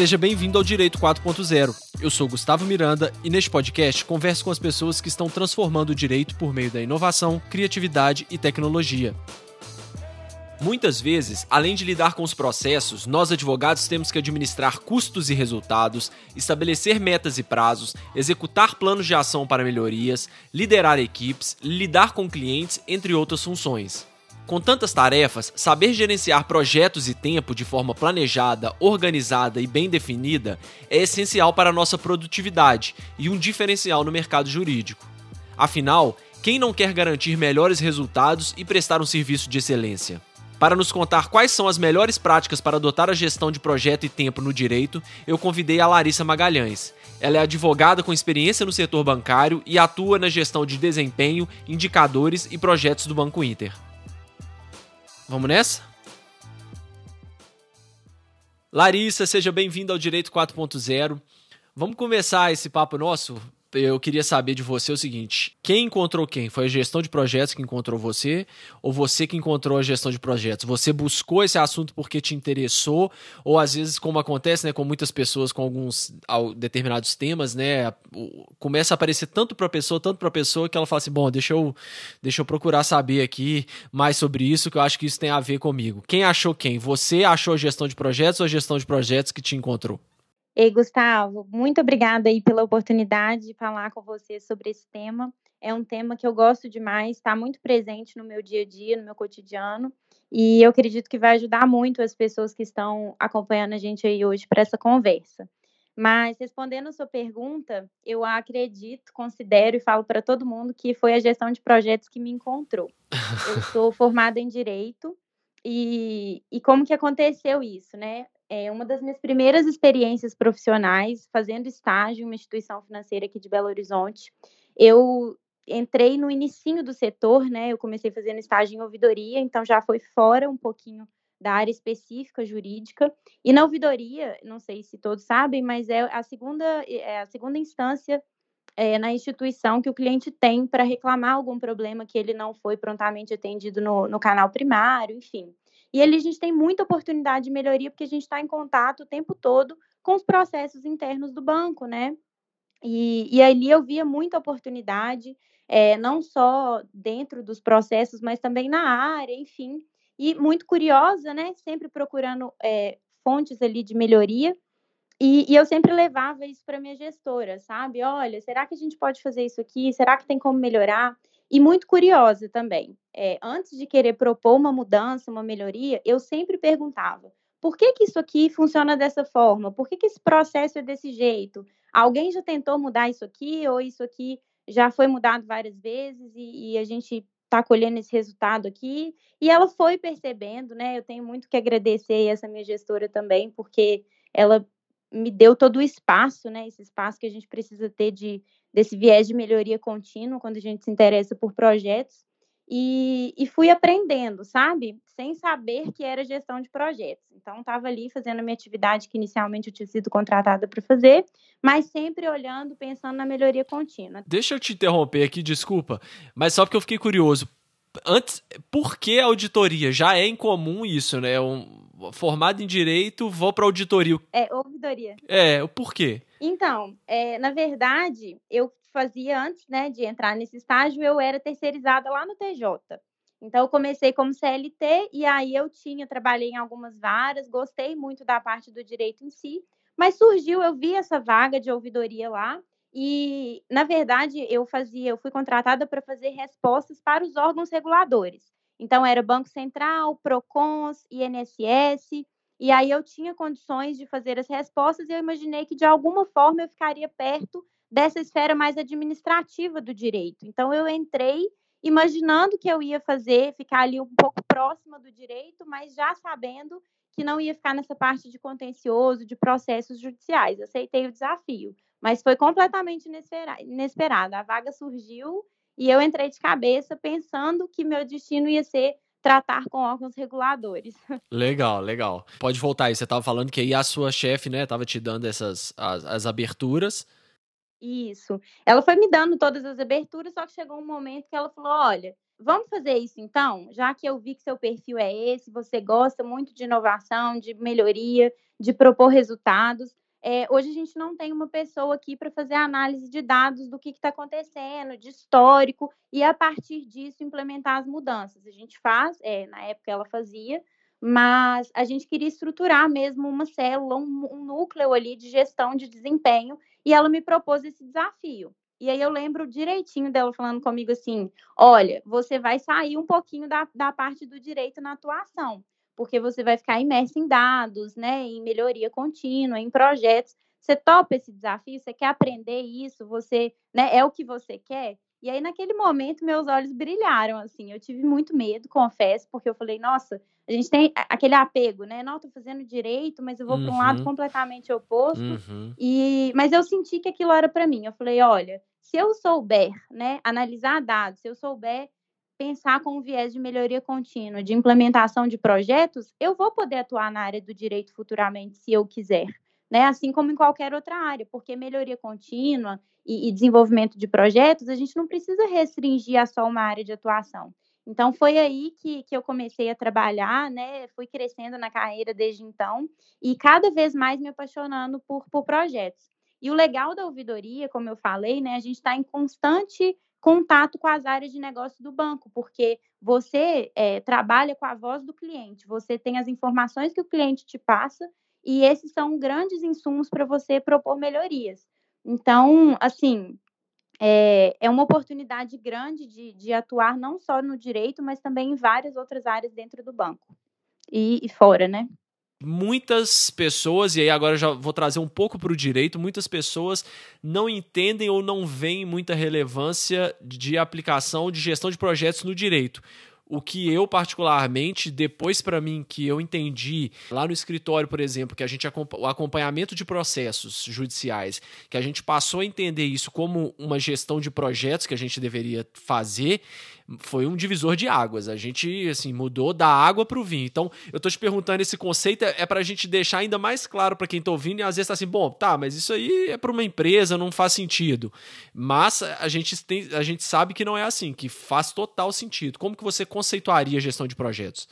Seja bem-vindo ao Direito 4.0. Eu sou Gustavo Miranda e neste podcast converso com as pessoas que estão transformando o direito por meio da inovação, criatividade e tecnologia. Muitas vezes, além de lidar com os processos, nós advogados temos que administrar custos e resultados, estabelecer metas e prazos, executar planos de ação para melhorias, liderar equipes, lidar com clientes, entre outras funções. Com tantas tarefas, saber gerenciar projetos e tempo de forma planejada, organizada e bem definida é essencial para a nossa produtividade e um diferencial no mercado jurídico. Afinal, quem não quer garantir melhores resultados e prestar um serviço de excelência? Para nos contar quais são as melhores práticas para adotar a gestão de projeto e tempo no direito, eu convidei a Larissa Magalhães. Ela é advogada com experiência no setor bancário e atua na gestão de desempenho, indicadores e projetos do Banco Inter. Vamos nessa? Larissa, seja bem-vinda ao Direito 4.0. Vamos começar esse papo nosso eu queria saber de você o seguinte: quem encontrou quem? Foi a gestão de projetos que encontrou você? Ou você que encontrou a gestão de projetos? Você buscou esse assunto porque te interessou? Ou às vezes, como acontece né, com muitas pessoas com alguns determinados temas, né? Começa a aparecer tanto para pessoa, tanto para pessoa, que ela fala assim: bom, deixa eu, deixa eu procurar saber aqui mais sobre isso, que eu acho que isso tem a ver comigo. Quem achou quem? Você achou a gestão de projetos ou a gestão de projetos que te encontrou? Ei, Gustavo, muito obrigada aí pela oportunidade de falar com você sobre esse tema. É um tema que eu gosto demais, está muito presente no meu dia a dia, no meu cotidiano, e eu acredito que vai ajudar muito as pessoas que estão acompanhando a gente aí hoje para essa conversa. Mas respondendo a sua pergunta, eu acredito, considero e falo para todo mundo que foi a gestão de projetos que me encontrou. Eu sou formada em direito e, e como que aconteceu isso, né? É uma das minhas primeiras experiências profissionais, fazendo estágio em uma instituição financeira aqui de Belo Horizonte. Eu entrei no inicinho do setor, né? Eu comecei fazendo estágio em ouvidoria, então já foi fora um pouquinho da área específica jurídica. E na ouvidoria, não sei se todos sabem, mas é a segunda, é a segunda instância é, na instituição que o cliente tem para reclamar algum problema que ele não foi prontamente atendido no, no canal primário, enfim. E ali a gente tem muita oportunidade de melhoria, porque a gente está em contato o tempo todo com os processos internos do banco, né? E, e ali eu via muita oportunidade, é, não só dentro dos processos, mas também na área, enfim. E muito curiosa, né? Sempre procurando é, fontes ali de melhoria. E, e, eu sempre levava isso para minha gestora, sabe? Olha, será que a gente pode fazer isso aqui? Será que tem como melhorar? E muito curiosa também. É, antes de querer propor uma mudança, uma melhoria, eu sempre perguntava: por que, que isso aqui funciona dessa forma? Por que, que esse processo é desse jeito? Alguém já tentou mudar isso aqui? Ou isso aqui já foi mudado várias vezes e, e a gente está colhendo esse resultado aqui? E ela foi percebendo, né? Eu tenho muito que agradecer essa minha gestora também, porque ela me deu todo o espaço, né? Esse espaço que a gente precisa ter de desse viés de melhoria contínua quando a gente se interessa por projetos. E, e fui aprendendo, sabe? Sem saber que era gestão de projetos. Então, estava ali fazendo a minha atividade que inicialmente eu tinha sido contratada para fazer, mas sempre olhando, pensando na melhoria contínua. Deixa eu te interromper aqui, desculpa, mas só porque eu fiquei curioso. Antes, por que auditoria? Já é incomum isso, né? Um, formado em direito, vou para auditoria. É, ouvidoria. É, o porquê? Então, é, na verdade, eu fazia antes, né, de entrar nesse estágio, eu era terceirizada lá no TJ. Então, eu comecei como CLT e aí eu tinha, trabalhei em algumas varas, gostei muito da parte do direito em si, mas surgiu, eu vi essa vaga de ouvidoria lá e, na verdade, eu fazia, eu fui contratada para fazer respostas para os órgãos reguladores. Então, era Banco Central, PROCONs, INSS, e aí eu tinha condições de fazer as respostas e eu imaginei que, de alguma forma, eu ficaria perto dessa esfera mais administrativa do direito. Então, eu entrei imaginando que eu ia fazer, ficar ali um pouco próxima do direito, mas já sabendo que não ia ficar nessa parte de contencioso, de processos judiciais. Aceitei o desafio, mas foi completamente inesperado. A vaga surgiu e eu entrei de cabeça pensando que meu destino ia ser tratar com órgãos reguladores. Legal, legal. Pode voltar aí. Você estava falando que aí a sua chefe, né, estava te dando essas as, as, aberturas. Isso. Ela foi me dando todas as aberturas, só que chegou um momento que ela falou: olha, vamos fazer isso então? Já que eu vi que seu perfil é esse, você gosta muito de inovação, de melhoria, de propor resultados. É, hoje a gente não tem uma pessoa aqui para fazer análise de dados do que está acontecendo, de histórico, e a partir disso implementar as mudanças. A gente faz, é, na época ela fazia, mas a gente queria estruturar mesmo uma célula, um, um núcleo ali de gestão de desempenho, e ela me propôs esse desafio. E aí eu lembro direitinho dela falando comigo assim: olha, você vai sair um pouquinho da, da parte do direito na atuação porque você vai ficar imerso em dados, né, em melhoria contínua, em projetos. Você topa esse desafio? Você quer aprender isso? Você, né, é o que você quer? E aí naquele momento meus olhos brilharam assim. Eu tive muito medo, confesso, porque eu falei, nossa, a gente tem aquele apego, né? Não, tô fazendo direito, mas eu vou uhum. para um lado completamente oposto. Uhum. E mas eu senti que aquilo era para mim. Eu falei, olha, se eu souber, né, analisar dados, se eu souber pensar com um viés de melhoria contínua, de implementação de projetos, eu vou poder atuar na área do direito futuramente, se eu quiser, né? Assim como em qualquer outra área, porque melhoria contínua e, e desenvolvimento de projetos, a gente não precisa restringir a só uma área de atuação. Então, foi aí que, que eu comecei a trabalhar, né? Fui crescendo na carreira desde então e cada vez mais me apaixonando por, por projetos. E o legal da ouvidoria, como eu falei, né? A gente está em constante contato com as áreas de negócio do banco, porque você é, trabalha com a voz do cliente, você tem as informações que o cliente te passa e esses são grandes insumos para você propor melhorias. Então, assim, é, é uma oportunidade grande de, de, atuar não só no direito, mas também em várias outras áreas dentro do banco e, e fora, né? Muitas pessoas, e aí agora já vou trazer um pouco para o direito, muitas pessoas não entendem ou não veem muita relevância de aplicação de gestão de projetos no direito. O que eu, particularmente, depois para mim que eu entendi lá no escritório, por exemplo, que a gente o acompanhamento de processos judiciais, que a gente passou a entender isso como uma gestão de projetos que a gente deveria fazer, foi um divisor de águas. A gente, assim, mudou da água para o vinho. Então, eu tô te perguntando, esse conceito é, é para a gente deixar ainda mais claro para quem tá ouvindo e às vezes tá assim, bom, tá, mas isso aí é para uma empresa, não faz sentido. Mas a gente, tem, a gente sabe que não é assim, que faz total sentido. Como que você conceituaria a gestão de projetos?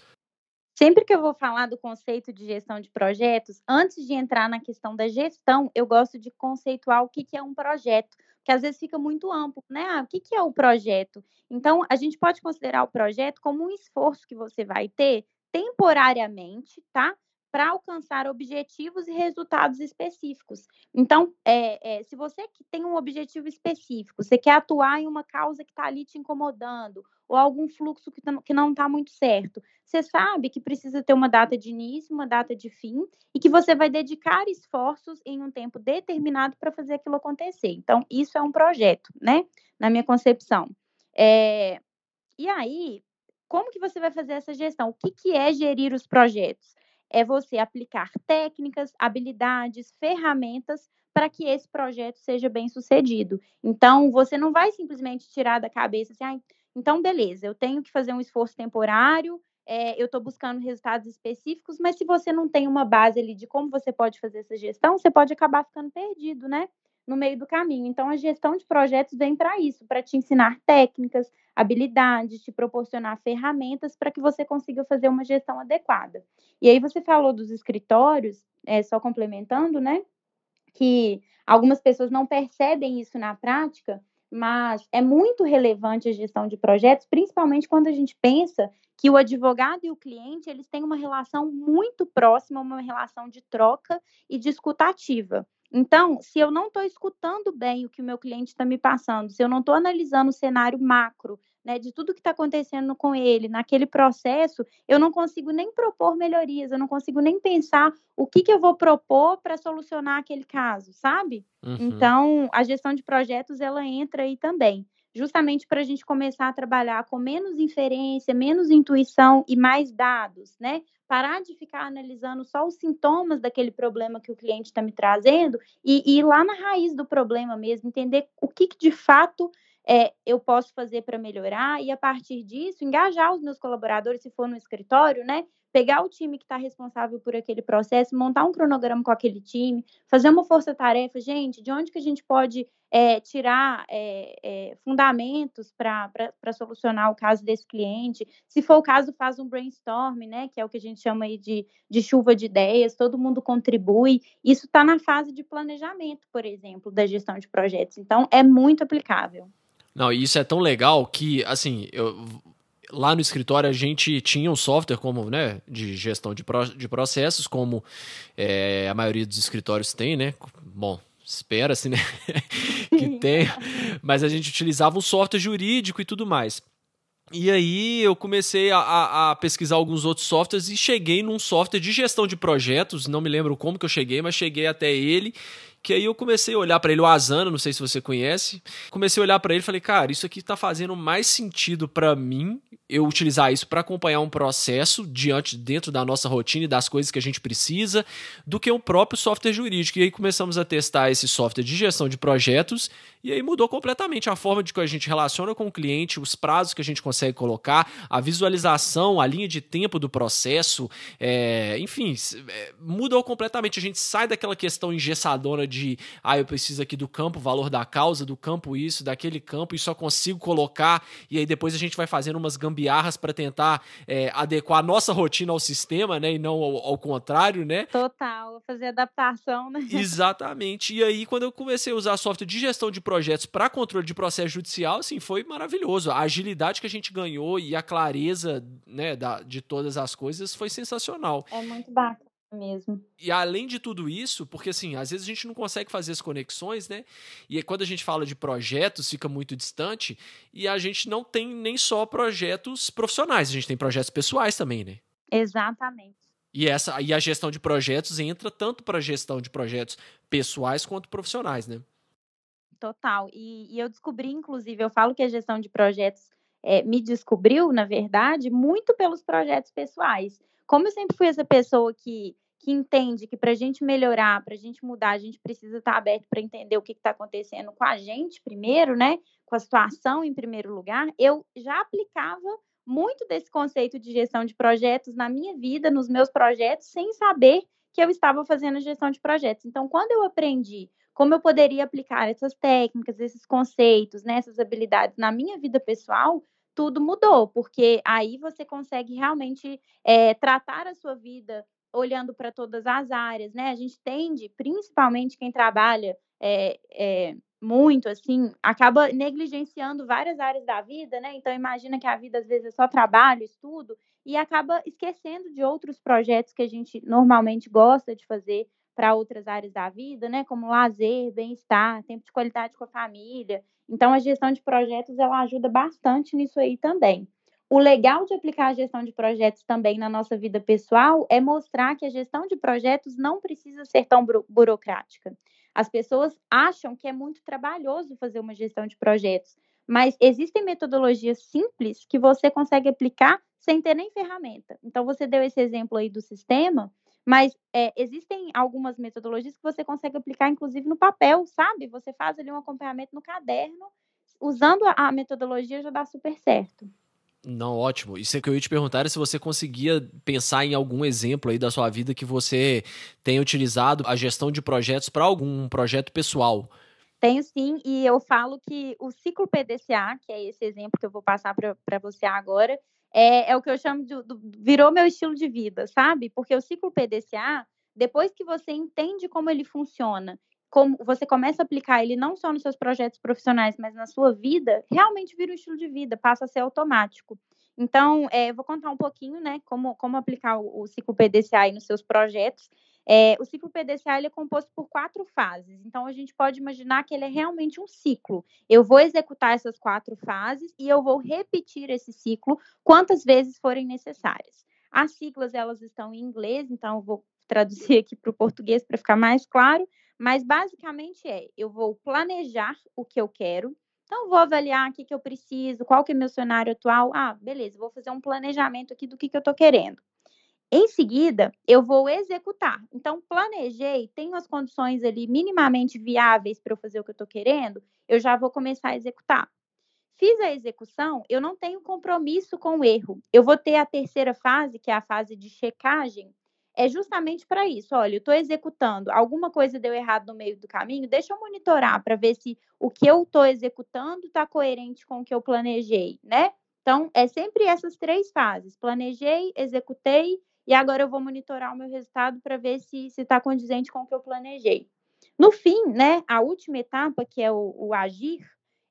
Sempre que eu vou falar do conceito de gestão de projetos, antes de entrar na questão da gestão, eu gosto de conceituar o que é um projeto que às vezes fica muito amplo, né? Ah, o que, que é o projeto? Então, a gente pode considerar o projeto como um esforço que você vai ter temporariamente, tá? Para alcançar objetivos e resultados específicos. Então, é, é, se você tem um objetivo específico, você quer atuar em uma causa que está ali te incomodando, ou algum fluxo que, tá, que não está muito certo. Você sabe que precisa ter uma data de início, uma data de fim, e que você vai dedicar esforços em um tempo determinado para fazer aquilo acontecer. Então, isso é um projeto, né? Na minha concepção. É... E aí, como que você vai fazer essa gestão? O que, que é gerir os projetos? É você aplicar técnicas, habilidades, ferramentas para que esse projeto seja bem sucedido. Então, você não vai simplesmente tirar da cabeça assim, ah, então, beleza, eu tenho que fazer um esforço temporário, é, eu estou buscando resultados específicos, mas se você não tem uma base ali de como você pode fazer essa gestão, você pode acabar ficando perdido, né? No meio do caminho. Então, a gestão de projetos vem para isso, para te ensinar técnicas, habilidades, te proporcionar ferramentas para que você consiga fazer uma gestão adequada. E aí, você falou dos escritórios, é, só complementando, né? Que algumas pessoas não percebem isso na prática, mas é muito relevante a gestão de projetos, principalmente quando a gente pensa que o advogado e o cliente eles têm uma relação muito próxima, uma relação de troca e de escutativa. Então, se eu não estou escutando bem o que o meu cliente está me passando, se eu não estou analisando o cenário macro, né, de tudo que está acontecendo com ele, naquele processo, eu não consigo nem propor melhorias, eu não consigo nem pensar o que, que eu vou propor para solucionar aquele caso, sabe? Uhum. Então, a gestão de projetos, ela entra aí também justamente para a gente começar a trabalhar com menos inferência, menos intuição e mais dados, né? Parar de ficar analisando só os sintomas daquele problema que o cliente está me trazendo e, e, ir lá na raiz do problema mesmo, entender o que, que de fato é, eu posso fazer para melhorar e, a partir disso, engajar os meus colaboradores, se for no escritório, né? Pegar o time que está responsável por aquele processo, montar um cronograma com aquele time, fazer uma força-tarefa. Gente, de onde que a gente pode é, tirar é, é, fundamentos para solucionar o caso desse cliente? Se for o caso, faz um brainstorm, né? Que é o que a gente chama aí de, de chuva de ideias, todo mundo contribui. Isso está na fase de planejamento, por exemplo, da gestão de projetos. Então, é muito aplicável. Não, e isso é tão legal que, assim, eu, lá no escritório a gente tinha um software como, né, de gestão de, pro, de processos, como é, a maioria dos escritórios tem, né? Bom, espera-se, né, que tenha, mas a gente utilizava um software jurídico e tudo mais. E aí eu comecei a, a, a, pesquisar alguns outros softwares e cheguei num software de gestão de projetos, não me lembro como que eu cheguei, mas cheguei até ele que aí eu comecei a olhar para ele, o Asana, não sei se você conhece. Comecei a olhar para ele e falei, cara, isso aqui tá fazendo mais sentido para mim eu utilizar isso para acompanhar um processo diante dentro da nossa rotina e das coisas que a gente precisa, do que um próprio software jurídico. E aí começamos a testar esse software de gestão de projetos e aí mudou completamente a forma de que a gente relaciona com o cliente, os prazos que a gente consegue colocar, a visualização, a linha de tempo do processo, é, enfim, é, mudou completamente. A gente sai daquela questão engessadora de ah, eu preciso aqui do campo, valor da causa, do campo isso, daquele campo, e só consigo colocar, e aí depois a gente vai fazendo umas gambiarras para tentar é, adequar a nossa rotina ao sistema, né? E não ao, ao contrário, né? Total, fazer adaptação, né? Exatamente. E aí, quando eu comecei a usar software de gestão de projetos para controle de processo judicial, assim, foi maravilhoso. A agilidade que a gente ganhou e a clareza né, da, de todas as coisas foi sensacional. É muito bacana mesmo. E além de tudo isso, porque assim, às vezes a gente não consegue fazer as conexões, né? E quando a gente fala de projetos, fica muito distante, e a gente não tem nem só projetos profissionais, a gente tem projetos pessoais também, né? Exatamente. E, essa, e a gestão de projetos entra tanto para a gestão de projetos pessoais quanto profissionais, né? Total. E, e eu descobri, inclusive, eu falo que a gestão de projetos é, me descobriu, na verdade, muito pelos projetos pessoais como eu sempre fui essa pessoa que, que entende que para a gente melhorar, para a gente mudar, a gente precisa estar tá aberto para entender o que está acontecendo com a gente primeiro, né? Com a situação em primeiro lugar, eu já aplicava muito desse conceito de gestão de projetos na minha vida, nos meus projetos, sem saber que eu estava fazendo gestão de projetos. Então, quando eu aprendi como eu poderia aplicar essas técnicas, esses conceitos, né, essas habilidades na minha vida pessoal, tudo mudou, porque aí você consegue realmente é, tratar a sua vida olhando para todas as áreas, né? A gente tende, principalmente quem trabalha é, é, muito, assim, acaba negligenciando várias áreas da vida, né? Então, imagina que a vida às vezes é só trabalho, estudo, e acaba esquecendo de outros projetos que a gente normalmente gosta de fazer para outras áreas da vida, né? Como lazer, bem-estar, tempo de qualidade com a família. Então, a gestão de projetos ela ajuda bastante nisso aí também. O legal de aplicar a gestão de projetos também na nossa vida pessoal é mostrar que a gestão de projetos não precisa ser tão burocrática. As pessoas acham que é muito trabalhoso fazer uma gestão de projetos, mas existem metodologias simples que você consegue aplicar sem ter nem ferramenta. Então, você deu esse exemplo aí do sistema. Mas é, existem algumas metodologias que você consegue aplicar, inclusive, no papel, sabe? Você faz ali um acompanhamento no caderno, usando a metodologia já dá super certo. Não, ótimo. Isso é que eu ia te perguntar é se você conseguia pensar em algum exemplo aí da sua vida que você tenha utilizado a gestão de projetos para algum projeto pessoal. Tenho sim, e eu falo que o ciclo PDCA, que é esse exemplo que eu vou passar para você agora, é, é o que eu chamo de virou meu estilo de vida, sabe? Porque o ciclo PDCA, depois que você entende como ele funciona, como você começa a aplicar ele não só nos seus projetos profissionais, mas na sua vida, realmente vira um estilo de vida, passa a ser automático. Então, é, eu vou contar um pouquinho, né, como, como aplicar o, o ciclo PDCA nos seus projetos. É, o ciclo PDCA é composto por quatro fases, então a gente pode imaginar que ele é realmente um ciclo. Eu vou executar essas quatro fases e eu vou repetir esse ciclo quantas vezes forem necessárias. As siglas elas estão em inglês, então eu vou traduzir aqui para o português para ficar mais claro, mas basicamente é: eu vou planejar o que eu quero, então, vou avaliar o que, que eu preciso, qual que é meu cenário atual. Ah, beleza, vou fazer um planejamento aqui do que, que eu estou querendo. Em seguida, eu vou executar. Então, planejei, tenho as condições ali minimamente viáveis para eu fazer o que eu estou querendo, eu já vou começar a executar. Fiz a execução, eu não tenho compromisso com o erro. Eu vou ter a terceira fase, que é a fase de checagem, é justamente para isso. Olha, eu estou executando, alguma coisa deu errado no meio do caminho, deixa eu monitorar para ver se o que eu estou executando está coerente com o que eu planejei, né? Então, é sempre essas três fases: planejei, executei e agora eu vou monitorar o meu resultado para ver se está condizente com o que eu planejei. No fim, né, a última etapa, que é o, o agir,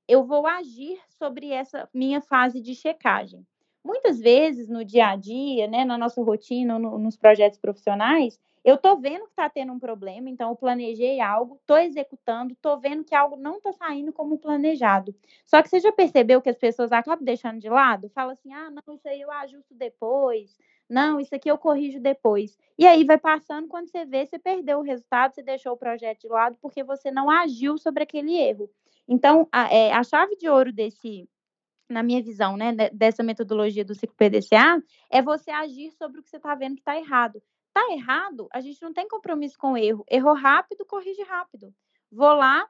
eu vou agir sobre essa minha fase de checagem. Muitas vezes no dia a dia, né, na nossa rotina, no, nos projetos profissionais, eu estou vendo que está tendo um problema, então eu planejei algo, estou executando, estou vendo que algo não está saindo como planejado. Só que você já percebeu que as pessoas acabam deixando de lado? Fala assim, ah, não, isso aí eu ajusto depois, não, isso aqui eu corrijo depois. E aí vai passando, quando você vê, você perdeu o resultado, você deixou o projeto de lado porque você não agiu sobre aquele erro. Então, a, é, a chave de ouro desse na minha visão, né, dessa metodologia do ciclo PDCA, é você agir sobre o que você está vendo que está errado. Está errado, a gente não tem compromisso com o erro. Errou rápido, corrige rápido. Vou lá,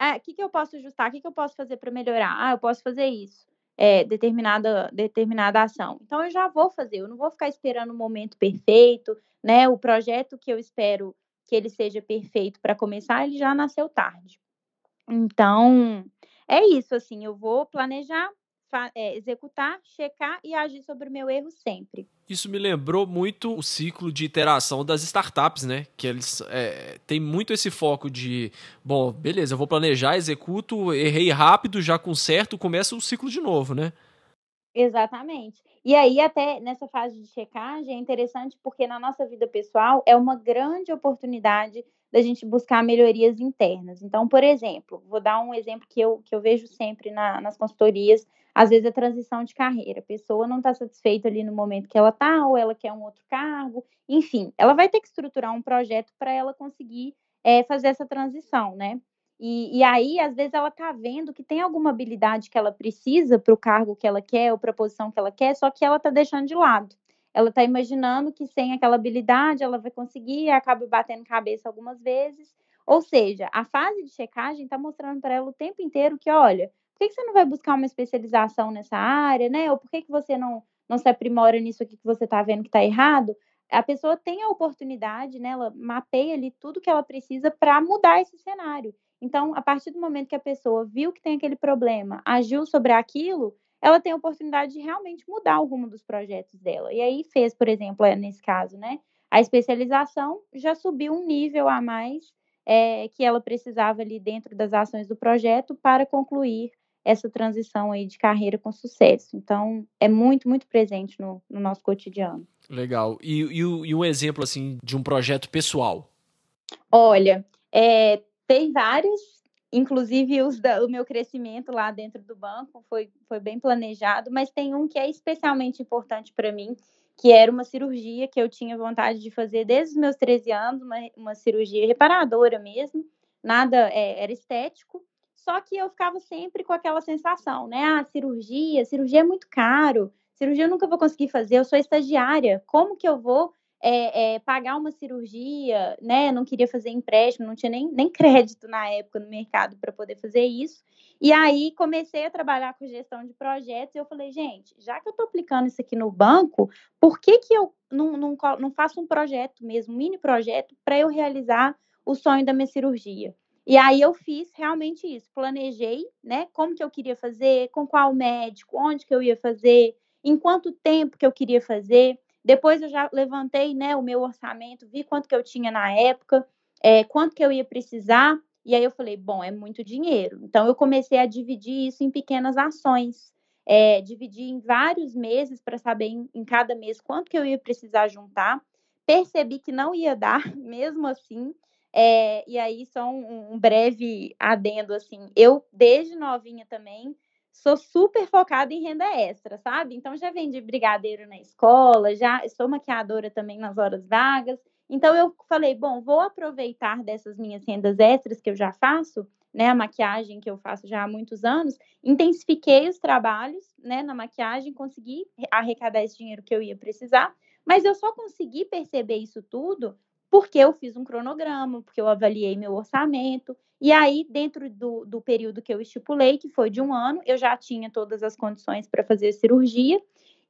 o é, que, que eu posso ajustar? O que, que eu posso fazer para melhorar? Ah, eu posso fazer isso. É, determinada, determinada ação. Então, eu já vou fazer, eu não vou ficar esperando o momento perfeito, né? O projeto que eu espero que ele seja perfeito para começar, ele já nasceu tarde. Então, é isso, assim, eu vou planejar, é, executar, checar e agir sobre o meu erro sempre. Isso me lembrou muito o ciclo de iteração das startups, né? Que eles é, têm muito esse foco de, bom, beleza, eu vou planejar, executo, errei rápido, já conserto, começa o ciclo de novo, né? Exatamente. E aí, até nessa fase de checagem, é interessante porque na nossa vida pessoal é uma grande oportunidade da gente buscar melhorias internas. Então, por exemplo, vou dar um exemplo que eu, que eu vejo sempre na, nas consultorias às vezes é transição de carreira. A pessoa não está satisfeita ali no momento que ela está, ou ela quer um outro cargo, enfim, ela vai ter que estruturar um projeto para ela conseguir é, fazer essa transição, né? E, e, aí, às vezes, ela está vendo que tem alguma habilidade que ela precisa para o cargo que ela quer, ou para a posição que ela quer, só que ela está deixando de lado. Ela está imaginando que sem aquela habilidade ela vai conseguir acaba batendo cabeça algumas vezes. Ou seja, a fase de checagem está mostrando para ela o tempo inteiro que, olha, por que, você não vai buscar uma especialização nessa área, né? Ou por que, que você não, não se aprimora nisso aqui que você está vendo que está errado? A pessoa tem a oportunidade, né? Ela mapeia ali tudo que ela precisa para mudar esse cenário. Então, a partir do momento que a pessoa viu que tem aquele problema, agiu sobre aquilo, ela tem a oportunidade de realmente mudar o rumo dos projetos dela. E aí fez, por exemplo, é, nesse caso, né? A especialização já subiu um nível a mais é, que ela precisava ali dentro das ações do projeto para concluir essa transição aí de carreira com sucesso. Então, é muito, muito presente no, no nosso cotidiano. Legal. E, e, e, um exemplo, assim, de um projeto pessoal? Olha, é, tem vários, inclusive os da, o meu crescimento lá dentro do banco foi, foi bem planejado, mas tem um que é especialmente importante para mim, que era uma cirurgia que eu tinha vontade de fazer desde os meus 13 anos, uma, uma cirurgia reparadora mesmo, nada é, era estético, só que eu ficava sempre com aquela sensação, né? Ah, cirurgia, cirurgia é muito caro, cirurgia eu nunca vou conseguir fazer, eu sou estagiária, como que eu vou é, é, pagar uma cirurgia, né? Não queria fazer empréstimo, não tinha nem, nem crédito na época no mercado para poder fazer isso. E aí comecei a trabalhar com gestão de projetos e eu falei, gente, já que eu estou aplicando isso aqui no banco, por que, que eu não, não, não faço um projeto mesmo, um mini projeto, para eu realizar o sonho da minha cirurgia? E aí eu fiz realmente isso, planejei, né, como que eu queria fazer, com qual médico, onde que eu ia fazer, em quanto tempo que eu queria fazer. Depois eu já levantei, né, o meu orçamento, vi quanto que eu tinha na época, é, quanto que eu ia precisar. E aí eu falei, bom, é muito dinheiro. Então eu comecei a dividir isso em pequenas ações, é, dividir em vários meses para saber em, em cada mês quanto que eu ia precisar juntar. Percebi que não ia dar, mesmo assim. É, e aí, só um, um, breve adendo, assim, eu, desde novinha também, sou super focada em renda extra, sabe? Então, já vendi brigadeiro na escola, já sou maquiadora também nas horas vagas. Então, eu falei, bom, vou aproveitar dessas minhas rendas extras que eu já faço, né, a maquiagem que eu faço já há muitos anos, intensifiquei os trabalhos, né, na maquiagem, consegui arrecadar esse dinheiro que eu ia precisar, mas eu só consegui perceber isso tudo porque eu fiz um cronograma, porque eu avaliei meu orçamento, e aí, dentro do, do período que eu estipulei, que foi de um ano, eu já tinha todas as condições para fazer a cirurgia.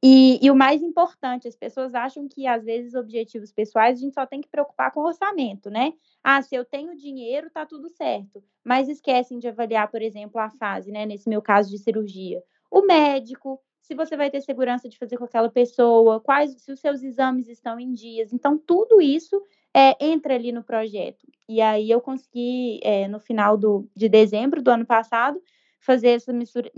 E, e, o mais importante, as pessoas acham que às vezes objetivos pessoais a gente só tem que preocupar com o orçamento, né? Ah, se eu tenho dinheiro, tá tudo certo. Mas esquecem de avaliar, por exemplo, a fase, né? Nesse meu caso de cirurgia. O médico, se você vai ter segurança de fazer com aquela pessoa, quais se os seus exames estão em dias. Então, tudo isso é, entra ali no projeto. E aí eu consegui, é, no final do, de dezembro do ano passado, fazer essa,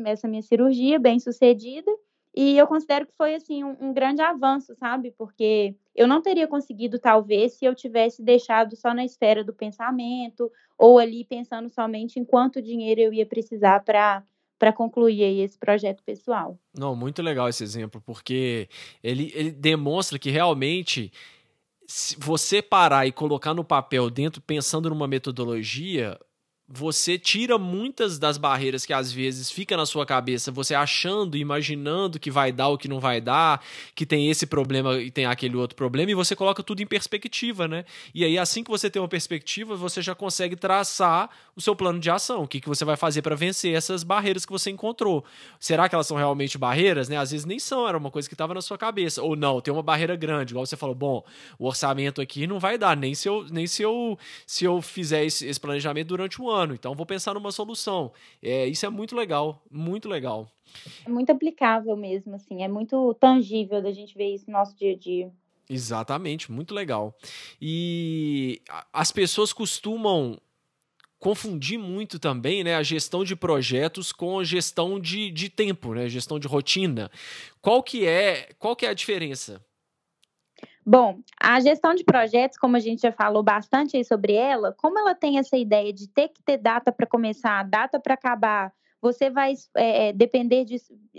essa minha cirurgia bem sucedida. E eu considero que foi assim um, um, grande avanço, sabe? Porque eu não teria conseguido, talvez, se eu tivesse deixado só na esfera do pensamento, ou ali pensando somente em quanto dinheiro eu ia precisar para para concluir aí esse projeto pessoal. Não, muito legal esse exemplo, porque ele, ele demonstra que realmente se você parar e colocar no papel dentro, pensando numa metodologia, você tira muitas das barreiras que às vezes fica na sua cabeça, você achando, imaginando que vai dar ou que não vai dar, que tem esse problema e tem aquele outro problema, e você coloca tudo em perspectiva, né? E aí, assim que você tem uma perspectiva, você já consegue traçar o seu plano de ação, o que, que você vai fazer para vencer essas barreiras que você encontrou. Será que elas são realmente barreiras, né? Às vezes nem são, era uma coisa que estava na sua cabeça. Ou não, tem uma barreira grande, igual você falou, bom, o orçamento aqui não vai dar, nem se eu, nem se eu, se eu fizer esse, esse planejamento durante um ano ano, então vou pensar numa solução. É, isso é muito legal, muito legal. É muito aplicável mesmo, assim, é muito tangível da gente ver isso no nosso dia a dia. Exatamente, muito legal. E as pessoas costumam confundir muito também né, a gestão de projetos com a gestão de, de tempo, né, gestão de rotina. Qual que é, qual que é a diferença? Bom, a gestão de projetos, como a gente já falou bastante aí sobre ela, como ela tem essa ideia de ter que ter data para começar, data para acabar, você vai é, é, depender de,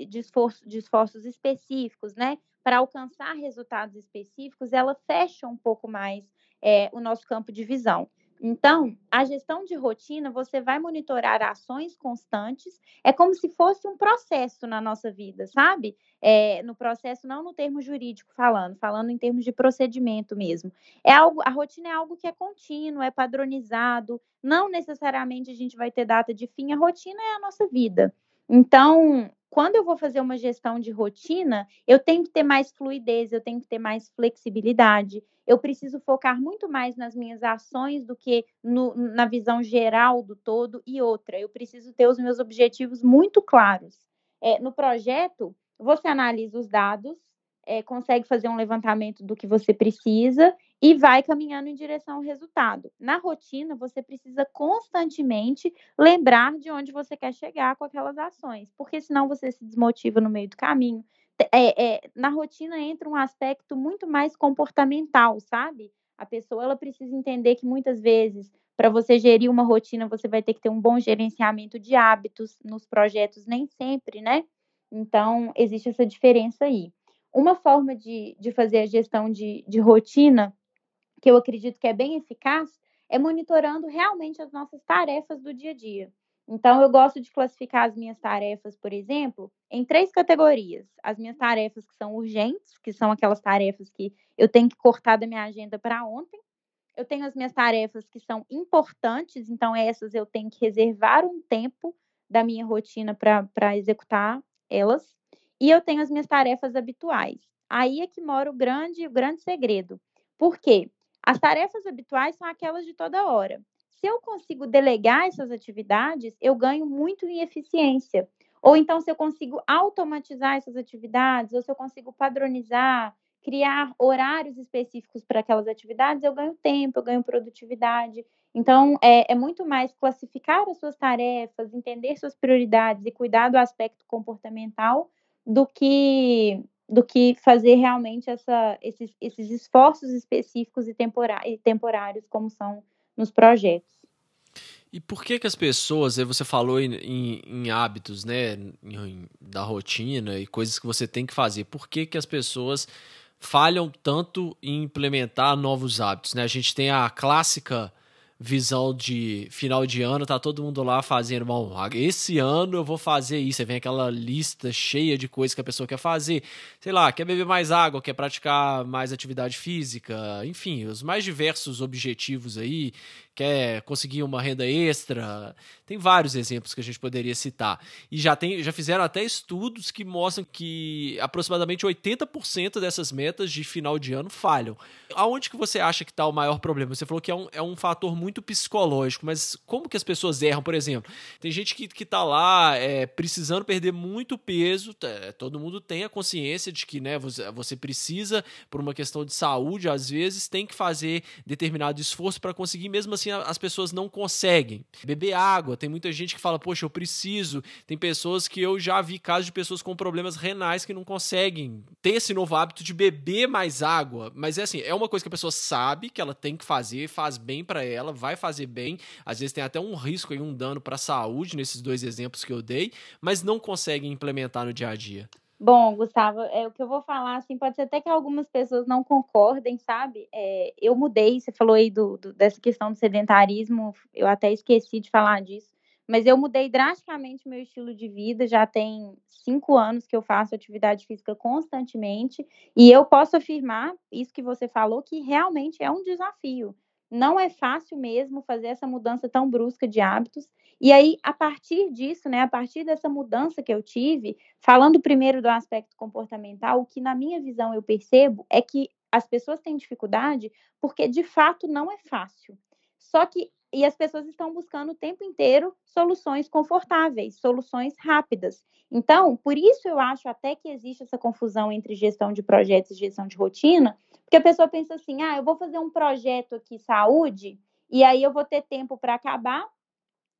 de, esforço, de esforços específicos, né? Para alcançar resultados específicos, ela fecha um pouco mais é, o nosso campo de visão. Então, a gestão de rotina, você vai monitorar ações constantes, é como se fosse um processo na nossa vida, sabe? É, no processo, não no termo jurídico falando, falando em termos de procedimento mesmo. É algo, a rotina é algo que é contínuo, é padronizado, não necessariamente a gente vai ter data de fim, a rotina é a nossa vida. Então, quando eu vou fazer uma gestão de rotina, eu tenho que ter mais fluidez, eu tenho que ter mais flexibilidade, eu preciso focar muito mais nas minhas ações do que no, na visão geral do todo. E outra, eu preciso ter os meus objetivos muito claros. É, no projeto, você analisa os dados, é, consegue fazer um levantamento do que você precisa e vai caminhando em direção ao resultado. Na rotina, você precisa constantemente lembrar de onde você quer chegar com aquelas ações, porque senão você se desmotiva no meio do caminho. É, é, na rotina entra um aspecto muito mais comportamental, sabe? A pessoa ela precisa entender que muitas vezes, para você gerir uma rotina, você vai ter que ter um bom gerenciamento de hábitos nos projetos, nem sempre, né? Então, existe essa diferença aí. Uma forma de, de fazer a gestão de, de rotina, que eu acredito que é bem eficaz, é monitorando realmente as nossas tarefas do dia a dia. Então, eu gosto de classificar as minhas tarefas, por exemplo, em três categorias. As minhas tarefas que são urgentes, que são aquelas tarefas que eu tenho que cortar da minha agenda para ontem. Eu tenho as minhas tarefas que são importantes, então essas eu tenho que reservar um tempo da minha rotina para executar elas e eu tenho as minhas tarefas habituais. Aí é que mora o grande, o grande segredo. Por quê? As tarefas habituais são aquelas de toda hora. Se eu consigo delegar essas atividades, eu ganho muito em eficiência. Ou então, se eu consigo automatizar essas atividades, ou se eu consigo padronizar, criar horários específicos para aquelas atividades, eu ganho tempo, eu ganho produtividade. Então, é, é, muito mais classificar as suas tarefas, entender suas prioridades e cuidar do aspecto comportamental do que do que fazer realmente essa, esses, esses esforços específicos e, e temporários como são nos projetos. E por que que as pessoas, você falou em, em, em hábitos, né, em, da rotina e coisas que você tem que fazer, por que que as pessoas falham tanto em implementar novos hábitos, né? A gente tem a clássica visão de final de ano, tá todo mundo lá fazendo, bom, esse ano eu vou fazer isso. Aí vem aquela lista cheia de coisas que a pessoa quer fazer. Sei lá, quer beber mais água, quer praticar mais atividade física, enfim, os mais diversos objetivos aí quer conseguir uma renda extra. Tem vários exemplos que a gente poderia citar. E já, tem, já fizeram até estudos que mostram que aproximadamente 80% dessas metas de final de ano falham. Aonde que você acha que está o maior problema? Você falou que é um, é um fator muito psicológico, mas como que as pessoas erram, por exemplo? Tem gente que, que tá lá é, precisando perder muito peso, é, todo mundo tem a consciência de que né, você, você precisa, por uma questão de saúde, às vezes, tem que fazer determinado esforço para conseguir, mesmo assim assim as pessoas não conseguem. Beber água, tem muita gente que fala, poxa, eu preciso. Tem pessoas que eu já vi casos de pessoas com problemas renais que não conseguem ter esse novo hábito de beber mais água. Mas é assim, é uma coisa que a pessoa sabe que ela tem que fazer, faz bem para ela, vai fazer bem. Às vezes tem até um risco e um dano para a saúde nesses dois exemplos que eu dei, mas não conseguem implementar no dia a dia. Bom, Gustavo, é o que eu vou falar, assim, pode ser até que algumas pessoas não concordem, sabe? É, eu mudei, você falou aí do, do, dessa questão do sedentarismo, eu até esqueci de falar disso, mas eu mudei drasticamente meu estilo de vida, já tem cinco anos que eu faço atividade física constantemente, e eu posso afirmar, isso que você falou, que realmente é um desafio. Não é fácil mesmo fazer essa mudança tão brusca de hábitos, e aí, a partir disso, né, a partir dessa mudança que eu tive, falando primeiro do aspecto comportamental, o que na minha visão eu percebo é que as pessoas têm dificuldade porque de fato não é fácil. Só que e as pessoas estão buscando o tempo inteiro soluções confortáveis, soluções rápidas. Então, por isso eu acho até que existe essa confusão entre gestão de projetos e gestão de rotina, porque a pessoa pensa assim: "Ah, eu vou fazer um projeto aqui saúde e aí eu vou ter tempo para acabar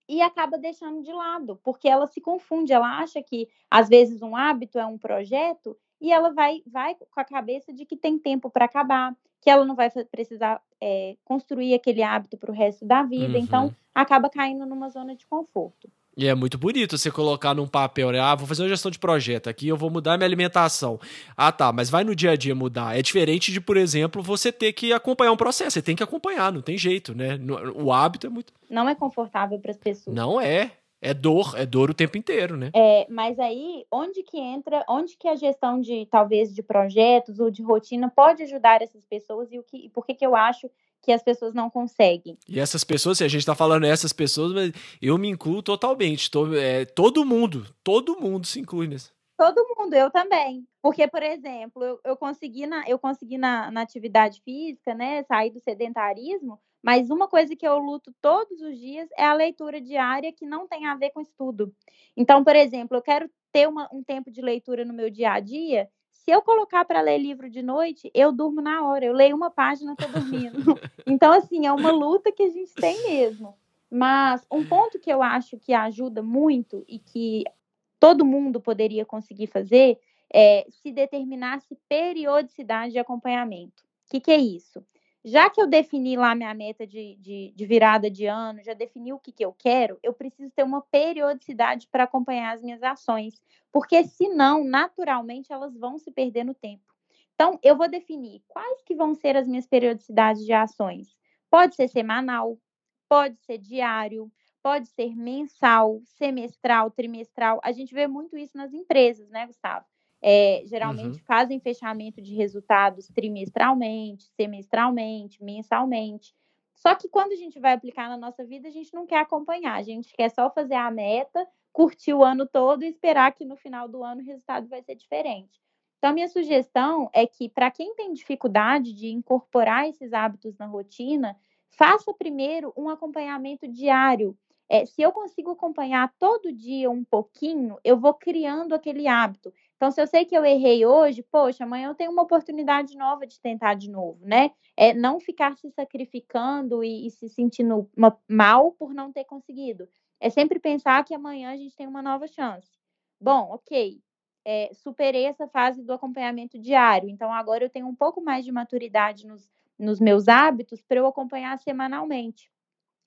e acaba deixando de lado, porque ela se confunde, ela acha que às vezes um hábito é um projeto e ela vai, vai com a cabeça de que tem tempo para acabar, que ela não vai precisar é, construir aquele hábito para o resto da vida, então, uhum. então acaba caindo numa zona de conforto. E é muito bonito você colocar num papel, né? Ah, vou fazer uma gestão de projeto aqui, eu vou mudar minha alimentação. Ah, tá, mas vai no dia a dia mudar. É diferente de, por exemplo, você ter que acompanhar um processo. Você tem que acompanhar, não tem jeito, né? O hábito é muito. Não é confortável para as pessoas. Não é. É dor, é dor o tempo inteiro, né? É, mas aí, onde que entra, onde que a gestão de, talvez, de projetos ou de rotina pode ajudar essas pessoas e o que, por que que eu acho que as pessoas não conseguem. E essas pessoas, se a gente está falando essas pessoas, eu me incluo totalmente. Tô, é, todo mundo, todo mundo se inclui nisso. Todo mundo, eu também. Porque, por exemplo, eu, eu consegui, na, eu consegui na, na atividade física, né, sair do sedentarismo, mas uma coisa que eu luto todos os dias é a leitura diária que não tem a ver com estudo. Então, por exemplo, eu quero ter uma, um tempo de leitura no meu dia a dia se eu colocar para ler livro de noite, eu durmo na hora. Eu leio uma página, tô dormindo. então, assim, é uma luta que a gente tem mesmo. Mas um ponto que eu acho que ajuda muito e que todo mundo poderia conseguir fazer é se determinasse periodicidade de acompanhamento. O que, que é isso? já que eu defini lá minha meta de, de, de virada de ano, já defini o que, que eu quero, eu preciso ter uma periodicidade para acompanhar as minhas ações, porque senão, naturalmente, elas vão se perder no tempo. Então, eu vou definir quais que vão ser as minhas periodicidades de ações. Pode ser semanal, pode ser diário, pode ser mensal, semestral, trimestral. A gente vê muito isso nas empresas, né, Gustavo? É, geralmente uhum. fazem fechamento de resultados trimestralmente, semestralmente, mensalmente. Só que quando a gente vai aplicar na nossa vida, a gente não quer acompanhar, a gente quer só fazer a meta, curtir o ano todo e esperar que no final do ano o resultado vai ser diferente. Então, a minha sugestão é que, para quem tem dificuldade de incorporar esses hábitos na rotina, faça primeiro um acompanhamento diário. É, se eu consigo acompanhar todo dia um pouquinho, eu vou criando aquele hábito. Então, se eu sei que eu errei hoje, poxa, amanhã eu tenho uma oportunidade nova de tentar de novo, né? É não ficar se sacrificando e, e se sentindo mal por não ter conseguido. É sempre pensar que amanhã a gente tem uma nova chance. Bom, ok, é, superei essa fase do acompanhamento diário, então agora eu tenho um pouco mais de maturidade nos, nos meus hábitos para eu acompanhar semanalmente.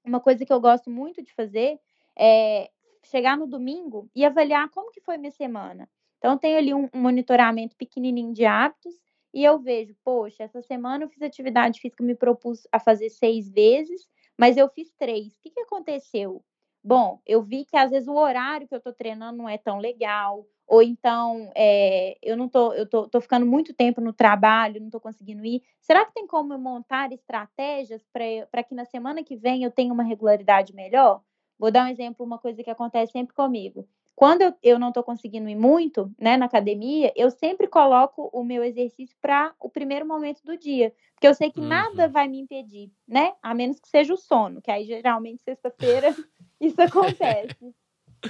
Uma coisa que eu gosto muito de fazer é chegar no domingo e avaliar como que foi minha semana. Então, tenho ali um, um monitoramento pequenininho de hábitos e eu vejo, poxa, essa semana eu fiz atividade física, me propus a fazer seis vezes, mas eu fiz três. O que, que aconteceu? Bom, eu vi que às vezes o horário que eu estou treinando não é tão legal, ou então é, eu não tô, eu tô, tô, ficando muito tempo no trabalho, não estou conseguindo ir. Será que tem como eu montar estratégias para que na semana que vem eu tenha uma regularidade melhor? Vou dar um exemplo, uma coisa que acontece sempre comigo. Quando eu, eu não estou conseguindo ir muito né, na academia, eu sempre coloco o meu exercício para o primeiro momento do dia. Porque eu sei que uhum. nada vai me impedir, né? A menos que seja o sono, que aí geralmente sexta-feira isso acontece.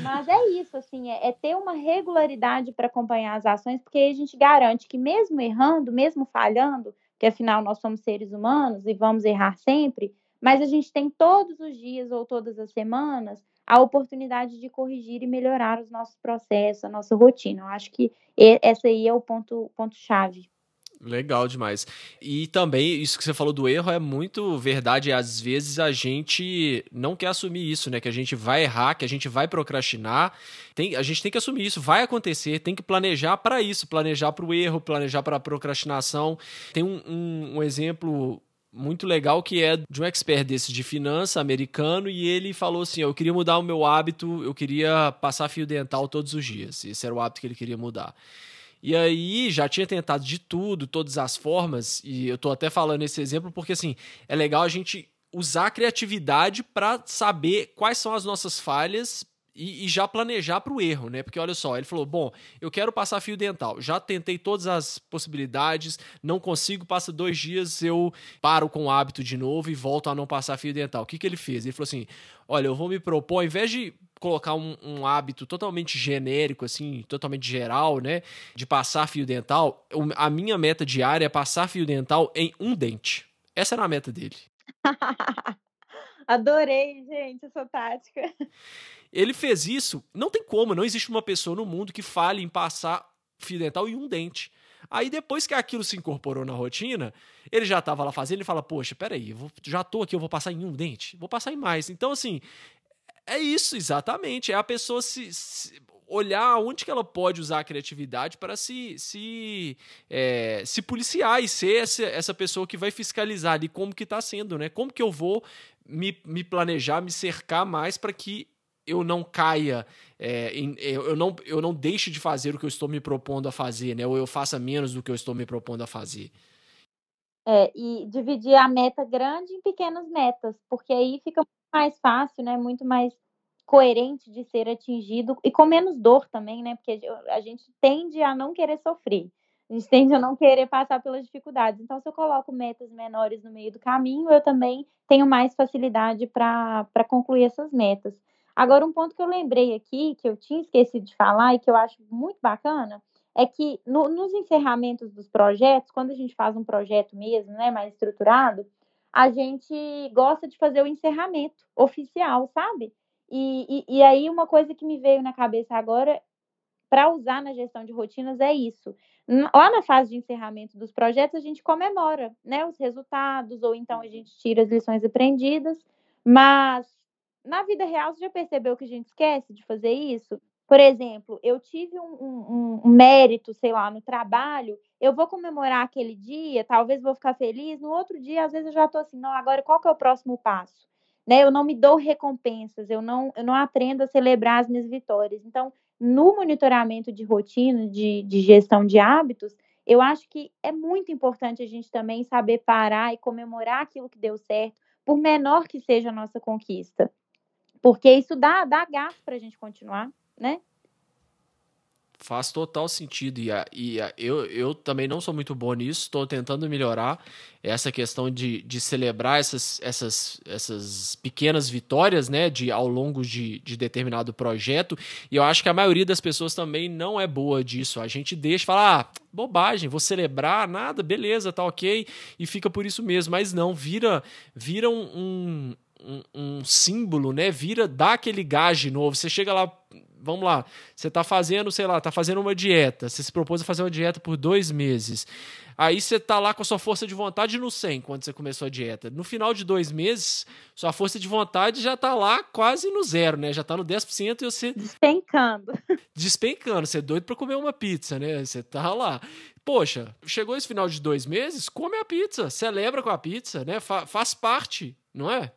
Mas é isso, assim, é, é ter uma regularidade para acompanhar as ações, porque aí a gente garante que mesmo errando, mesmo falhando, que afinal nós somos seres humanos e vamos errar sempre, mas a gente tem todos os dias ou todas as semanas a oportunidade de corrigir e melhorar os nossos processos, a nossa rotina. Eu acho que esse aí é o ponto, ponto chave. Legal demais. E também, isso que você falou do erro é muito verdade. Às vezes a gente não quer assumir isso, né? Que a gente vai errar, que a gente vai procrastinar. Tem, a gente tem que assumir isso, vai acontecer, tem que planejar para isso, planejar para o erro, planejar para a procrastinação. Tem um, um, um exemplo muito legal que é de um expert desse de finança americano e ele falou assim: eu queria mudar o meu hábito, eu queria passar fio dental todos os dias. Esse era o hábito que ele queria mudar. E aí já tinha tentado de tudo, todas as formas, e eu tô até falando esse exemplo porque assim, é legal a gente usar a criatividade para saber quais são as nossas falhas e, e, já planejar para o erro, né? Porque olha só, ele falou: bom, eu quero passar fio dental. Já tentei todas as possibilidades, não consigo, passa dois dias, eu paro com o hábito de novo e volto a não passar fio dental. O que, que ele fez? Ele falou assim: olha, eu vou me propor, ao invés de colocar um, um, hábito totalmente genérico, assim, totalmente geral, né? De passar fio dental, a minha meta diária é passar fio dental em um dente. Essa era a meta dele. Adorei, gente, essa tática. Ele fez isso, não tem como, não existe uma pessoa no mundo que fale em passar fio dental em um dente. Aí depois que aquilo se incorporou na rotina, ele já estava lá fazendo, ele fala: "Poxa, peraí, eu vou, já tô aqui, eu vou passar em um dente, vou passar em mais". Então assim, é isso exatamente, é a pessoa se, se olhar onde que ela pode usar a criatividade para se se, é, se policiar e ser essa, essa pessoa que vai fiscalizar ali como que está sendo, né? Como que eu vou me, me planejar, me cercar mais para que eu não caia, é, em, eu, não, eu não deixe de fazer o que eu estou me propondo a fazer, né? Ou eu faça menos do que eu estou me propondo a fazer. É, e dividir a meta grande em pequenas metas, porque aí fica muito mais fácil, né? Muito mais coerente de ser atingido e com menos dor também, né? Porque a gente tende a não querer sofrer. A gente tende a não querer passar pelas dificuldades. Então, se eu coloco metas menores no meio do caminho, eu também tenho mais facilidade para concluir essas metas. Agora, um ponto que eu lembrei aqui, que eu tinha esquecido de falar e que eu acho muito bacana, é que no, nos encerramentos dos projetos, quando a gente faz um projeto mesmo, né, mais estruturado, a gente gosta de fazer o encerramento oficial, sabe? E, e, e aí, uma coisa que me veio na cabeça agora, para usar na gestão de rotinas, é isso. Lá na fase de encerramento dos projetos, a gente comemora né, os resultados, ou então a gente tira as lições aprendidas, mas na vida real, você já percebeu que a gente esquece de fazer isso? Por exemplo, eu tive um, um, um, mérito, sei lá, no trabalho, eu vou comemorar aquele dia, talvez vou ficar feliz, no outro dia, às vezes eu já estou assim, não, agora qual que é o próximo passo? Né? Eu não me dou recompensas, eu não, eu não aprendo a celebrar as minhas vitórias. Então, no monitoramento de rotina, de, de gestão de hábitos, eu acho que é muito importante a gente também saber parar e comemorar aquilo que deu certo, por menor que seja a nossa conquista. Porque isso dá, dá gás para a gente continuar, né? Faz total sentido. E, a, e a, eu, eu também não sou muito bom nisso, estou tentando melhorar essa questão de, de celebrar essas, essas, essas pequenas vitórias né, de, ao longo de, de determinado projeto. E eu acho que a maioria das pessoas também não é boa disso. A gente deixa falar, ah, bobagem, vou celebrar, nada, beleza, tá ok, e fica por isso mesmo. Mas não, vira, vira um, um, um, símbolo, né? Vira, dá aquele gás novo. Você chega lá, vamos lá, você tá fazendo, sei lá, tá fazendo uma dieta. Você se propôs a fazer uma dieta por dois meses. Aí você tá lá com a sua força de vontade no 100 quando você começou a dieta. No final de dois meses, sua força de vontade já tá lá quase no zero, né? Já tá no 10% e você. Despencando. Despencando. Você é doido pra comer uma pizza, né? Você tá lá. Poxa, chegou esse final de dois meses, come a pizza, celebra com a pizza, né? Fa faz parte, não é?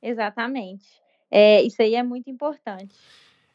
Exatamente. É, isso aí é muito importante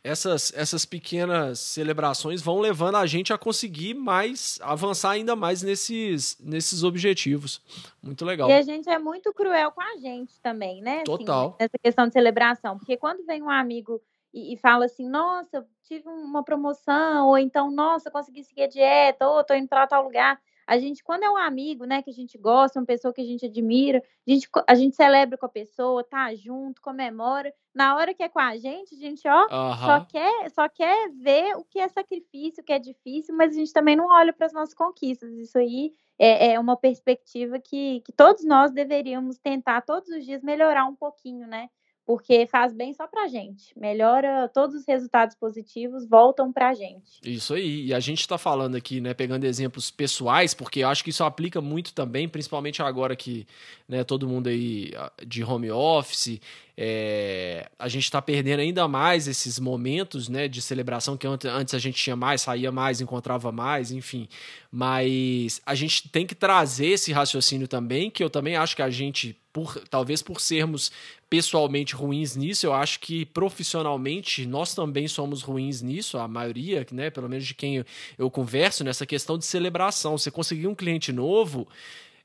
essas, essas pequenas celebrações vão levando a gente a conseguir mais, avançar ainda mais nesses, nesses objetivos. Muito legal. E a gente é muito cruel com a gente também, né? Assim, Total. Assim, nessa questão de celebração. Porque quando vem um amigo e, e, fala assim, nossa, tive uma promoção, ou então, nossa, consegui seguir a dieta, ou tô indo para tal lugar. A gente, quando é um amigo, né, que a gente gosta, uma pessoa que a gente admira, a gente, a gente celebra com a pessoa, tá junto, comemora. Na hora que é com a gente, a gente, ó, uhum. só, quer, só quer ver o que é sacrifício, o que é difícil, mas a gente também não olha para as nossas conquistas. Isso aí é, é uma perspectiva que, que todos nós deveríamos tentar todos os dias melhorar um pouquinho, né? Porque faz bem só para gente. Melhora, todos os resultados positivos voltam para gente. Isso aí. E a gente está falando aqui, né, pegando exemplos pessoais, porque eu acho que isso aplica muito também, principalmente agora que né, todo mundo aí ah, de home office, é, a gente está perdendo ainda mais esses momentos né, de celebração que antes a gente tinha mais, saía mais, encontrava mais, enfim. Mas a gente tem que trazer esse raciocínio também, que eu também acho que a gente, por, talvez por sermos pessoalmente ruins nisso, eu acho que profissionalmente nós também somos ruins nisso, a maioria, né, pelo menos de quem eu, eu converso, nessa questão de celebração. Você conseguir um cliente novo,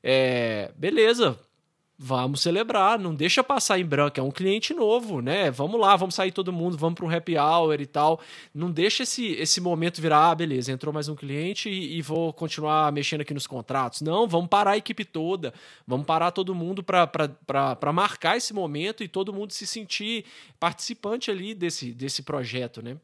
é, beleza, vamos celebrar, não deixa passar em branco, é um cliente novo, né? Vamos lá, vamos sair todo mundo, vamos para um happy hour e tal. Não deixa esse, esse momento virar, ah, beleza, entrou mais um cliente e, e, vou continuar mexendo aqui nos contratos. Não, vamos parar a equipe toda, vamos parar todo mundo para marcar esse momento e todo mundo se sentir participante ali desse, desse projeto, né?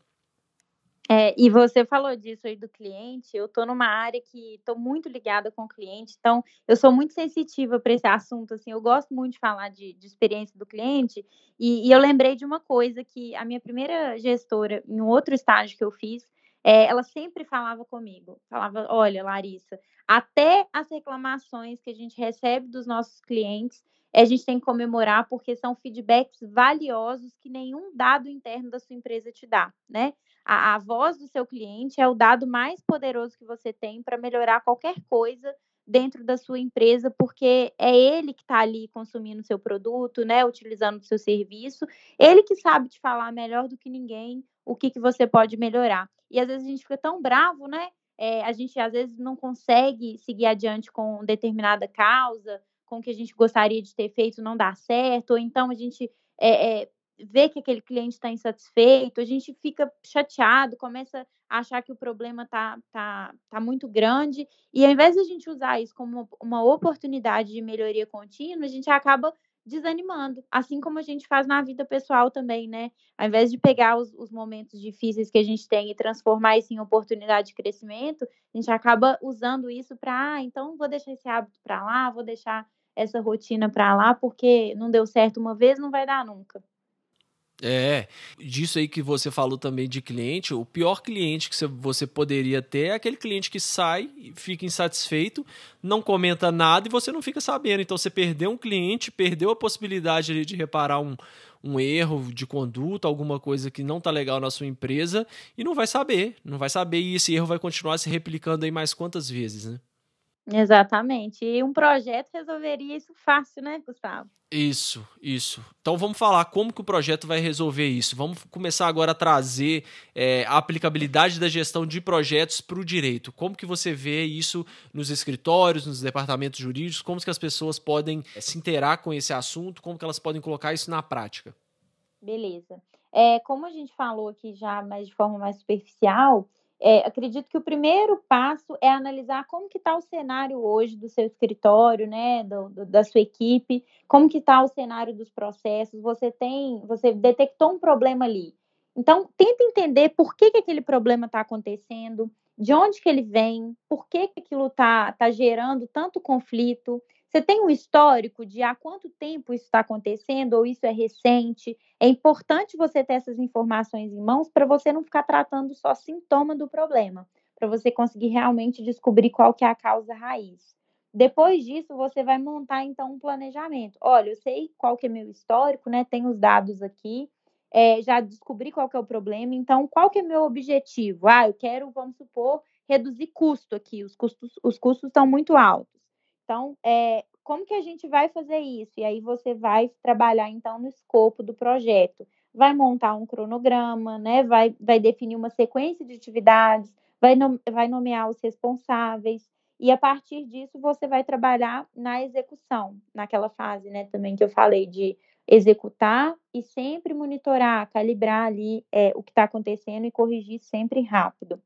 É, e você falou disso aí do cliente. Eu estou numa área que estou muito ligada com o cliente, então eu sou muito sensitiva para esse assunto. Assim, eu gosto muito de falar de, de experiência do cliente. E, e, eu lembrei de uma coisa que a minha primeira gestora, em um outro estágio que eu fiz, é, ela sempre falava comigo. Falava: Olha, Larissa, até as reclamações que a gente recebe dos nossos clientes, a gente tem que comemorar porque são feedbacks valiosos que nenhum dado interno da sua empresa te dá, né? A, a voz do seu cliente é o dado mais poderoso que você tem para melhorar qualquer coisa dentro da sua empresa, porque é ele que está ali consumindo o seu produto, né, utilizando o seu serviço, ele que sabe te falar melhor do que ninguém o que, que você pode melhorar. E às vezes a gente fica tão bravo, né? É, a gente às vezes não consegue seguir adiante com determinada causa, com o que a gente gostaria de ter feito não dá certo, ou então a gente é, é, vê que aquele cliente está insatisfeito, a gente fica chateado, começa a achar que o problema está tá, tá muito grande, e ao invés de a gente usar isso como uma oportunidade de melhoria contínua, a gente acaba desanimando, assim como a gente faz na vida pessoal também, né? Ao invés de pegar os, os momentos difíceis que a gente tem e transformar isso em oportunidade de crescimento, a gente acaba usando isso para, ah, então vou deixar esse hábito para lá, vou deixar essa rotina para lá, porque não deu certo uma vez, não vai dar nunca. É, disso aí que você falou também de cliente, o pior cliente que você poderia ter é aquele cliente que sai, fica insatisfeito, não comenta nada e você não fica sabendo. Então você perdeu um cliente, perdeu a possibilidade de reparar um, um erro de conduta, alguma coisa que não está legal na sua empresa e não vai saber, não vai saber e esse erro vai continuar se replicando aí mais quantas vezes, né? Exatamente. E um projeto resolveria isso fácil, né, Gustavo? Isso, isso. Então vamos falar como que o projeto vai resolver isso. Vamos começar agora a trazer é, a aplicabilidade da gestão de projetos para o direito. Como que você vê isso nos escritórios, nos departamentos jurídicos? Como que as pessoas podem é, se interar com esse assunto? Como que elas podem colocar isso na prática? Beleza. É, como a gente falou aqui já, mas de forma mais superficial, é, acredito que o primeiro passo é analisar como que está o cenário hoje do seu escritório, né, do, do, da sua equipe, como que está o cenário dos processos. Você tem, você detectou um problema ali. Então, tenta entender por que, que aquele problema está acontecendo, de onde que ele vem, por que, que aquilo está tá gerando tanto conflito. Você tem um histórico de há quanto tempo isso está acontecendo ou isso é recente? É importante você ter essas informações em mãos para você não ficar tratando só sintoma do problema, para você conseguir realmente descobrir qual que é a causa raiz. Depois disso, você vai montar então um planejamento. Olha, eu sei qual que é meu histórico, né? Tem os dados aqui, é, já descobri qual que é o problema. Então, qual que é meu objetivo? Ah, eu quero, vamos supor, reduzir custo aqui. Os custos, os custos estão muito altos. Então, é, como que a gente vai fazer isso? E aí você vai trabalhar então no escopo do projeto. Vai montar um cronograma, né? Vai, vai definir uma sequência de atividades, vai, no, vai nomear os responsáveis, e a partir disso você vai trabalhar na execução, naquela fase, né, também que eu falei de executar e sempre monitorar, calibrar ali é, o que está acontecendo e corrigir sempre rápido.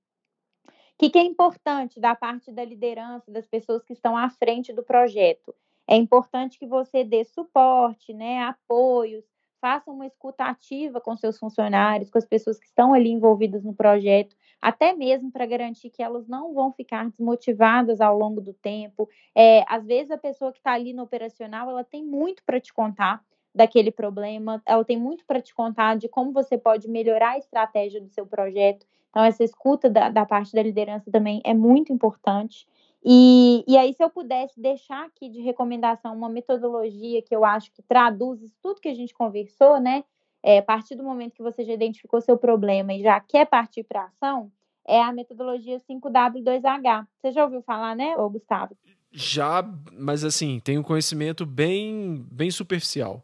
O que, que é importante da parte da liderança, das pessoas que estão à frente do projeto? É importante que você dê suporte, né, apoios, faça uma escuta ativa com seus funcionários, com as pessoas que estão ali envolvidas no projeto, até mesmo para garantir que elas não vão ficar desmotivadas ao longo do tempo. É, às vezes a pessoa que está ali no operacional, ela tem muito para te contar daquele problema, ela tem muito para te contar de como você pode melhorar a estratégia do seu projeto. Então, essa escuta da, da parte da liderança também é muito importante. E, e aí, se eu pudesse deixar aqui de recomendação uma metodologia que eu acho que traduz tudo que a gente conversou, né? É, a partir do momento que você já identificou seu problema e já quer partir para ação, é a metodologia 5W2H. Você já ouviu falar, né, ô Gustavo? Já, mas assim, tem um conhecimento bem, bem superficial.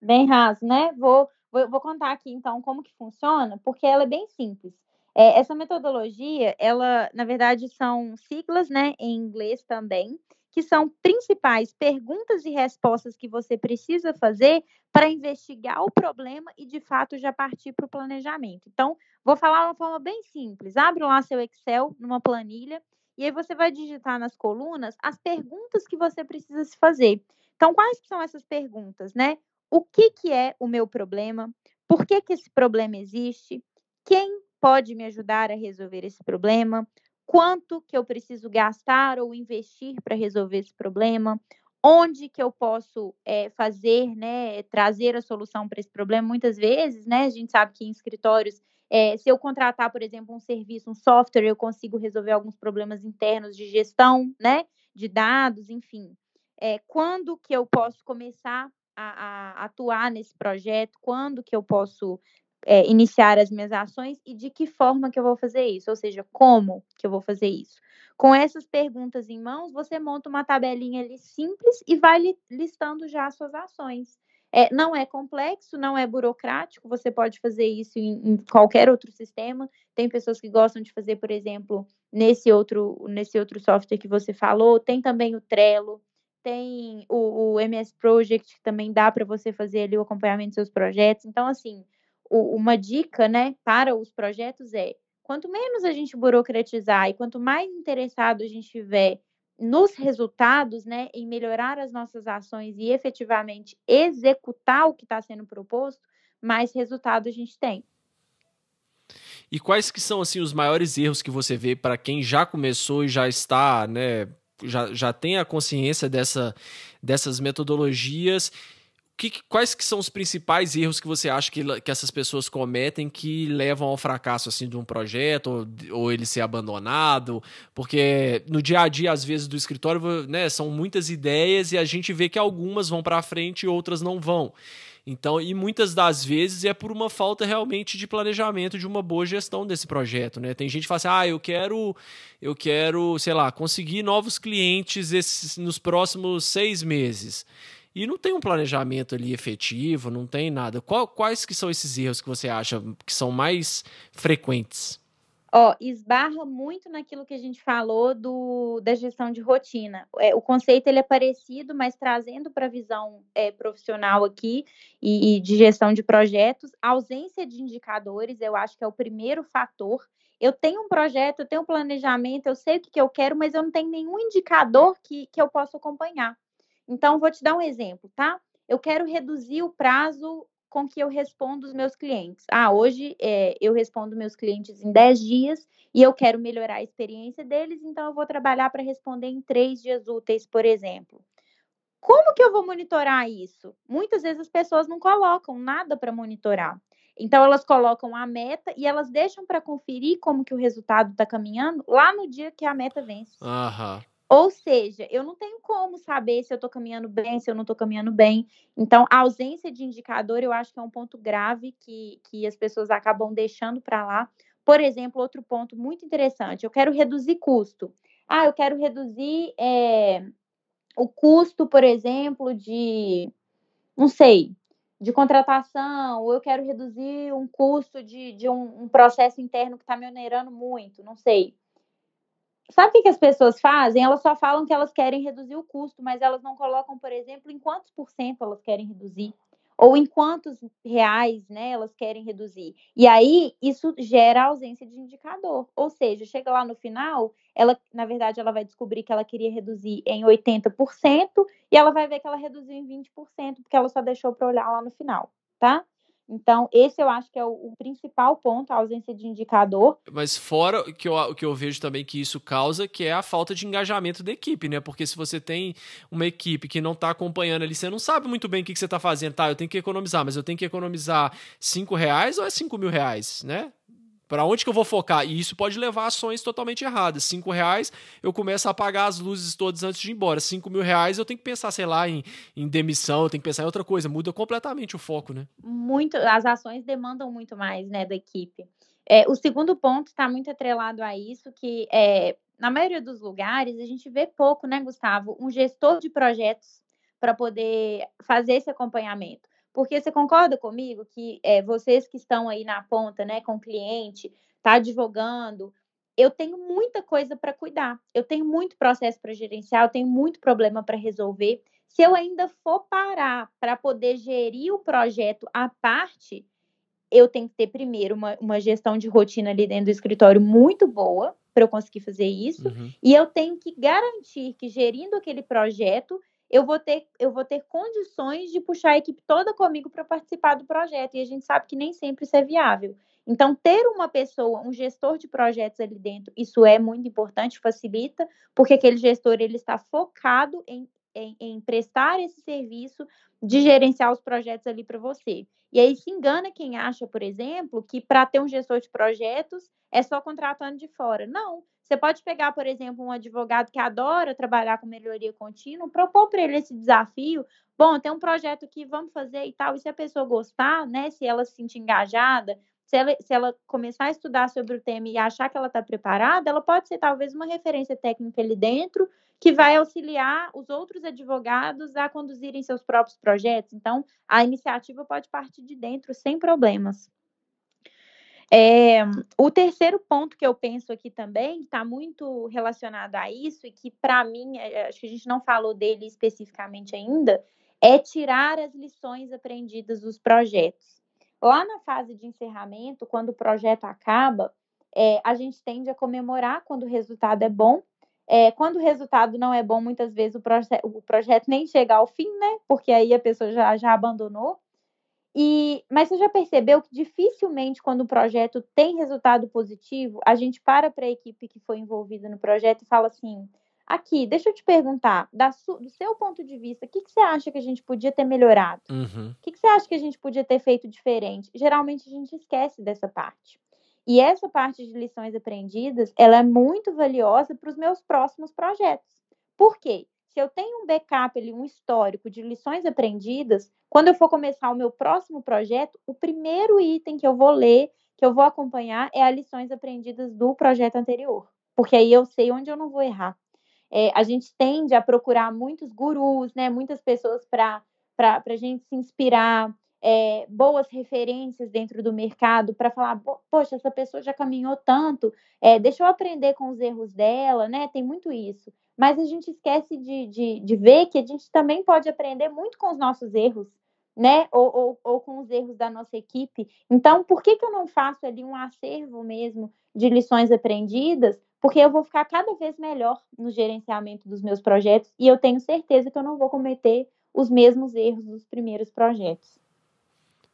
Bem raso, né? Vou, vou, vou contar aqui então como que funciona, porque ela é bem simples. É, essa metodologia, ela, na verdade, são siglas, né, em inglês também, que são principais perguntas e respostas que você precisa fazer para investigar o problema e, de fato, já partir para o planejamento. Então, vou falar de uma forma bem simples. Abre lá seu Excel numa planilha e aí você vai digitar nas colunas as perguntas que você precisa se fazer. Então, quais são essas perguntas, né? O que, que é o meu problema? Por que, que esse problema existe? Quem pode me ajudar a resolver esse problema? Quanto que eu preciso gastar ou investir para resolver esse problema? Onde que eu posso é, fazer, né, trazer a solução para esse problema? Muitas vezes, né, a gente sabe que em escritórios, é, se eu contratar, por exemplo, um serviço, um software, eu consigo resolver alguns problemas internos de gestão, né, de dados, enfim. É, quando que eu posso começar a, a, atuar nesse projeto? Quando que eu posso é, iniciar as minhas ações e de que forma que eu vou fazer isso, ou seja, como que eu vou fazer isso. Com essas perguntas em mãos, você monta uma tabelinha ali simples e vai listando já as suas ações. É, não é complexo, não é burocrático, você pode fazer isso em, em, qualquer outro sistema. Tem pessoas que gostam de fazer, por exemplo, nesse outro, nesse outro software que você falou, tem também o Trello, tem o, o MS Project, que também dá para você fazer ali o acompanhamento dos seus projetos. Então, assim, o, uma dica, né, para os projetos é: quanto menos a gente burocratizar e quanto mais interessado a gente tiver nos resultados, né, em melhorar as nossas ações e efetivamente executar o que está sendo proposto, mais resultado a gente tem. E quais que são assim os maiores erros que você vê para quem já começou e já está, né, já, já tem a consciência dessa, dessas metodologias que, quais que são os principais erros que você acha que, que essas pessoas cometem que levam ao fracasso assim de um projeto ou, ou ele ser abandonado? Porque no dia a dia, às vezes, do escritório, né, são muitas ideias e a gente vê que algumas vão para frente e outras não vão. Então, e muitas das vezes é por uma falta realmente de planejamento, de uma boa gestão desse projeto, né? Tem gente que fala assim: "Ah, eu quero eu quero, sei lá, conseguir novos clientes esses, nos próximos seis meses." E não tem um planejamento ali efetivo, não tem nada. Qual, quais que são esses erros que você acha que são mais frequentes? Ó, esbarra muito naquilo que a gente falou do, da gestão de rotina. É, o conceito ele é parecido, mas trazendo para a visão é, profissional aqui e, e de gestão de projetos, a ausência de indicadores, eu acho que é o primeiro fator. Eu tenho um projeto, eu tenho um planejamento, eu sei o que, que eu quero, mas eu não tenho nenhum indicador que, que eu possa acompanhar. Então, vou te dar um exemplo, tá? Eu quero reduzir o prazo com que eu respondo os meus clientes. Ah, hoje é, eu respondo meus clientes em 10 dias e eu quero melhorar a experiência deles, então eu vou trabalhar para responder em 3 dias úteis, por exemplo. Como que eu vou monitorar isso? Muitas vezes as pessoas não colocam nada para monitorar. Então elas colocam a meta e elas deixam para conferir como que o resultado está caminhando lá no dia que a meta vence. Aham. Ou seja, eu não tenho como saber se eu estou caminhando bem, se eu não estou caminhando bem. Então, a ausência de indicador eu acho que é um ponto grave que, que as pessoas acabam deixando para lá. Por exemplo, outro ponto muito interessante: eu quero reduzir custo. Ah, eu quero reduzir é, o custo, por exemplo, de, não sei, de contratação, ou eu quero reduzir um custo de, de um, um processo interno que está me onerando muito, não sei. Sabe o que, as pessoas fazem? Elas só falam que elas querem reduzir o custo, mas elas não colocam, por exemplo, em quantos por cento elas querem reduzir ou em quantos reais né, elas querem reduzir. E aí isso gera ausência de indicador. Ou seja, chega lá no final, ela, na verdade, ela vai descobrir que ela queria reduzir em 80% e ela vai ver que ela reduziu em 20%, porque ela só deixou para olhar lá no final, tá? Então, esse eu acho que é o, o, principal ponto, a ausência de indicador. Mas fora o que, eu, que eu vejo também que isso causa, que é a falta de engajamento da equipe, né? Porque se você tem uma equipe que não está acompanhando ali, você não sabe muito bem o que, que você está fazendo. Tá, eu tenho que economizar, mas eu tenho que economizar 5 reais ou é 5 mil reais, né? Para onde que eu vou focar? E isso pode levar a ações totalmente erradas. Cinco reais, eu começo a apagar as luzes todas antes de ir embora. Cinco mil reais, eu tenho que pensar, sei lá, em, em demissão, eu tenho que pensar em outra coisa. Muda completamente o foco, né? Muito, as ações demandam muito mais, né, da equipe. É, o segundo ponto está muito atrelado a isso, que é, na maioria dos lugares a gente vê pouco, né, Gustavo, um gestor de projetos para poder fazer esse acompanhamento. Porque você concorda comigo que é, vocês que estão aí na ponta, né, com o cliente, tá advogando, eu tenho muita coisa para cuidar, eu tenho muito processo para gerenciar, eu tenho muito problema para resolver. Se eu ainda for parar para poder gerir o projeto à parte, eu tenho que ter primeiro uma, uma gestão de rotina ali dentro do escritório muito boa para eu conseguir fazer isso, uhum. e eu tenho que garantir que gerindo aquele projeto eu vou ter, eu vou ter condições de puxar a equipe toda comigo para participar do projeto. E a gente sabe que nem sempre isso é viável. Então, ter uma pessoa, um gestor de projetos ali dentro, isso é muito importante, facilita, porque aquele gestor ele está focado em, em, em prestar esse serviço de gerenciar os projetos ali para você. E aí se engana quem acha, por exemplo, que para ter um gestor de projetos é só contratando de fora. Não. Você pode pegar, por exemplo, um advogado que adora trabalhar com melhoria contínua, propor para ele esse desafio. Bom, tem um projeto que vamos fazer e tal, e se a pessoa gostar, né, se ela se sentir engajada, se ela, se ela começar a estudar sobre o tema e achar que ela está preparada, ela pode ser talvez uma referência técnica ali dentro que vai auxiliar os outros advogados a conduzirem seus próprios projetos. Então, a iniciativa pode partir de dentro sem problemas. É, o terceiro ponto que eu penso aqui também está muito relacionado a isso e que, para mim, é, acho que a gente não falou dele especificamente ainda, é tirar as lições aprendidas dos projetos. Lá na fase de encerramento, quando o projeto acaba, é, a gente tende a comemorar quando o resultado é bom. É, quando o resultado não é bom, muitas vezes o, proje o projeto nem chega ao fim, né? Porque aí a pessoa já, já abandonou. E, mas você já percebeu que dificilmente, quando o projeto tem resultado positivo, a gente para para a equipe que foi envolvida no projeto e fala assim: Aqui, deixa eu te perguntar, do seu ponto de vista, o que, que, você acha que a gente podia ter melhorado? Uhum. O que, que, você acha que a gente podia ter feito diferente? Geralmente a gente esquece dessa parte. E essa parte de lições aprendidas, ela é muito valiosa para os meus próximos projetos. Por quê? Se eu tenho um backup ali, um histórico de lições aprendidas, quando eu for começar o meu próximo projeto, o primeiro item que eu vou ler, que eu vou acompanhar, é as lições aprendidas do projeto anterior. Porque aí eu sei onde eu não vou errar é, a gente tende a procurar muitos gurus, né, muitas pessoas para a gente se inspirar, é, boas referências dentro do mercado para falar, poxa, essa pessoa já caminhou tanto, é, deixa eu aprender com os erros dela, né? Tem muito isso. Mas a gente esquece de, de, de ver que a gente também pode aprender muito com os nossos erros, né? Ou, ou, ou, com os erros da nossa equipe. Então, por que, que eu não faço ali um acervo mesmo de lições aprendidas porque eu vou ficar cada vez melhor no gerenciamento dos meus projetos e eu tenho certeza que eu não vou cometer os mesmos erros dos primeiros projetos.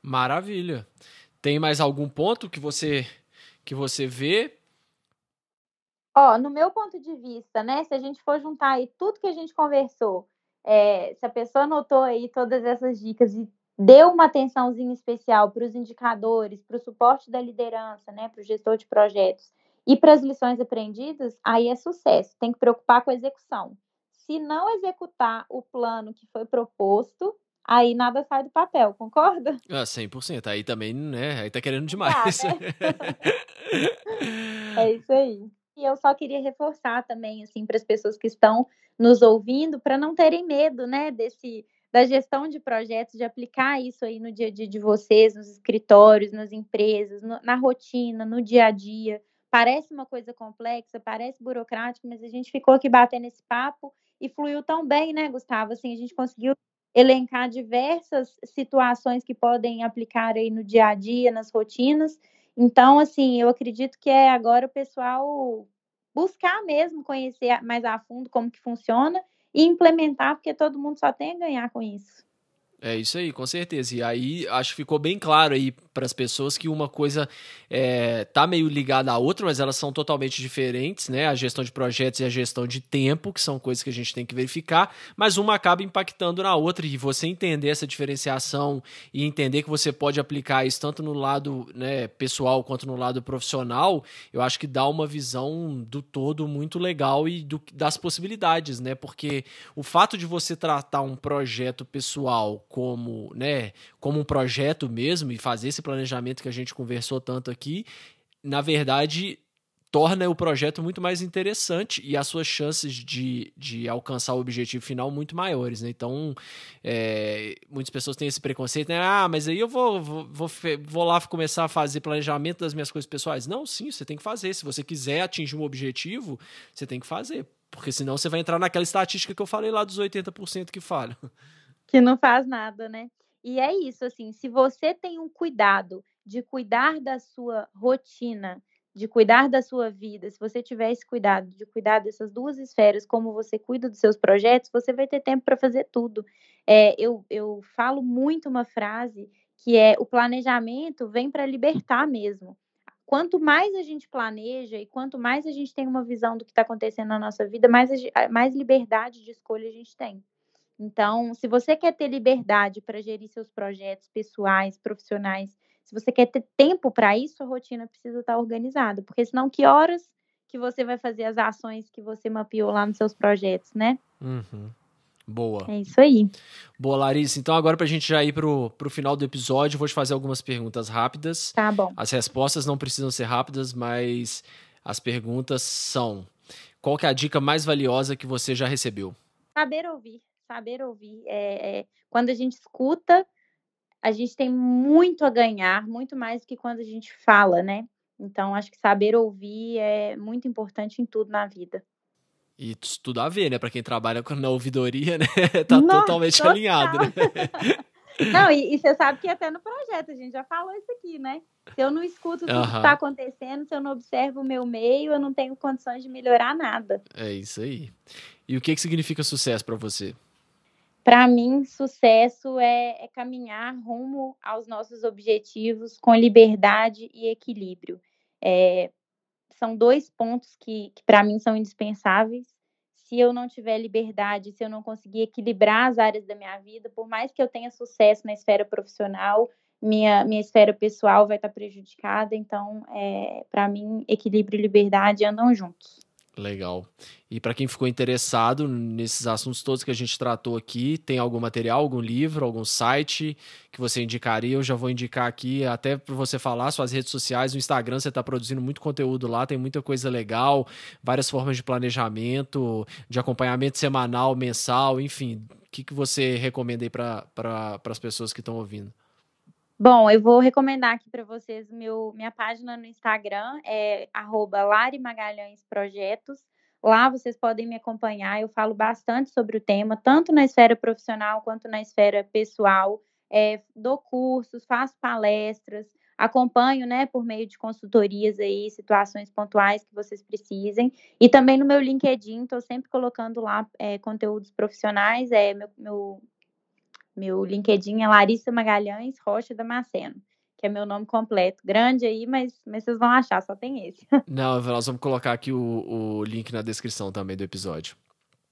Maravilha. Tem mais algum ponto que você que você vê? Ó, no meu ponto de vista, né, se a gente for juntar aí tudo que a gente conversou, é, se a pessoa anotou aí todas essas dicas e deu uma atençãozinha especial para os indicadores, para o suporte da liderança, né, para o gestor de projetos, e para as lições aprendidas, aí é sucesso. Tem que preocupar com a execução. Se não executar o plano que foi proposto, aí nada sai do papel, concorda? Ah, 100%. Aí também, né? Aí tá querendo demais. Ah, né? é isso aí. e eu só queria reforçar também, assim, para as pessoas que estão nos ouvindo, para não terem medo, né, desse da gestão de projetos, de aplicar isso aí no dia a dia de vocês, nos escritórios, nas empresas, no, na rotina, no dia a dia. Parece uma coisa complexa, parece burocrático, mas a gente ficou aqui batendo esse papo e fluiu tão bem, né, Gustavo? Assim, a gente conseguiu elencar diversas situações que podem aplicar aí no dia a dia, nas rotinas. Então, assim, eu acredito que é agora o pessoal buscar mesmo conhecer mais a fundo como que funciona e implementar, porque todo mundo só tem a ganhar com isso. É isso aí, com certeza. E aí acho que ficou bem claro aí para as pessoas que uma coisa é, tá meio ligada à outra, mas elas são totalmente diferentes, né? A gestão de projetos e a gestão de tempo, que são coisas que a gente tem que verificar, mas uma acaba impactando na outra e você entender essa diferenciação e entender que você pode aplicar isso tanto no lado né, pessoal quanto no lado profissional, eu acho que dá uma visão do todo muito legal e do, das possibilidades, né? Porque o fato de você tratar um projeto pessoal como, né, como um projeto mesmo e fazer esse planejamento que a gente conversou tanto aqui, na verdade torna o projeto muito mais interessante e as suas chances de, de alcançar o objetivo final muito maiores, né? Então, é, muitas pessoas têm esse preconceito, né? Ah, mas aí eu vou, vou, vou, vou, lá começar a fazer planejamento das minhas coisas pessoais. Não, sim, você tem que fazer. Se você quiser atingir um objetivo, você tem que fazer. Porque senão você vai entrar naquela estatística que eu falei lá dos 80% que falham que não faz nada, né? E é isso, assim, se você tem um cuidado de cuidar da sua rotina, de cuidar da sua vida, se você tiver esse cuidado de cuidar dessas duas esferas, como você cuida dos seus projetos, você vai ter tempo para fazer tudo. É, eu, eu falo muito uma frase que é o planejamento vem para libertar mesmo. Quanto mais a gente planeja e quanto mais a gente tem uma visão do que está acontecendo na nossa vida, mais, mais liberdade de escolha a gente tem. Então, se você quer ter liberdade para gerir seus projetos pessoais, profissionais, se você quer ter tempo para isso, a rotina precisa estar tá organizada, porque senão que horas que você vai fazer as ações que você mapeou lá nos seus projetos, né? Uhum. Boa. É isso aí. Boa, Larissa. Então, agora, para a gente já ir para o final do episódio, vou te fazer algumas perguntas rápidas. Tá bom. As respostas não precisam ser rápidas, mas as perguntas são: qual que é a dica mais valiosa que você já recebeu? Saber ouvir saber ouvir. É, é, quando a gente escuta, a gente tem muito a ganhar, muito mais do que quando a gente fala, né? Então, acho que saber ouvir é muito importante em tudo na vida. E tudo a ver, né? Para quem trabalha na ouvidoria, né? tá Nossa, totalmente total. alinhado, né? Não, e, e, você sabe que até no projeto, a gente já falou isso aqui, né? Se eu não escuto tudo uhum. que está acontecendo, se eu não observo o meu meio, eu não tenho condições de melhorar nada. É isso aí. E o que, que significa sucesso para você? Para mim, sucesso é, é, caminhar rumo aos nossos objetivos com liberdade e equilíbrio. É, são dois pontos que, que para mim são indispensáveis. Se eu não tiver liberdade, se eu não conseguir equilibrar as áreas da minha vida, por mais que eu tenha sucesso na esfera profissional, minha, minha esfera pessoal vai estar prejudicada. Então, é, para mim, equilíbrio e liberdade andam juntos. Legal. E para quem ficou interessado nesses assuntos todos que a gente tratou aqui, tem algum material, algum livro, algum site que você indicaria? Eu já vou indicar aqui, até para você falar, suas redes sociais, no Instagram você está produzindo muito conteúdo lá, tem muita coisa legal, várias formas de planejamento, de acompanhamento semanal, mensal, enfim. O que, que você recomenda aí para pra, as pessoas que estão ouvindo? Bom, eu vou recomendar aqui para vocês meu, minha página no Instagram, é Lari Magalhães Projetos. Lá vocês podem me acompanhar, eu falo bastante sobre o tema, tanto na esfera profissional quanto na esfera pessoal. É, dou cursos, faço palestras, acompanho, né, por meio de consultorias aí, situações pontuais que vocês precisem. E também no meu LinkedIn, estou sempre colocando lá é, conteúdos profissionais, é meu, meu meu LinkedIn é Larissa Magalhães Rocha Damasceno, que é meu nome completo. Grande aí, mas, mas vocês vão achar, só tem esse. Não, nós vamos colocar aqui o, o link na descrição também do episódio.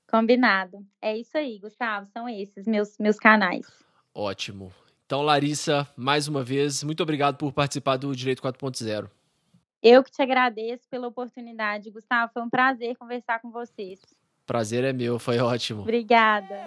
Combinado. É isso aí, Gustavo. São esses meus, meus canais. Ótimo. Então, Larissa, mais uma vez, muito obrigado por participar do Direito 4.0. Eu que te agradeço pela oportunidade, Gustavo. Foi um prazer conversar com vocês. Prazer é meu, foi ótimo. Obrigada.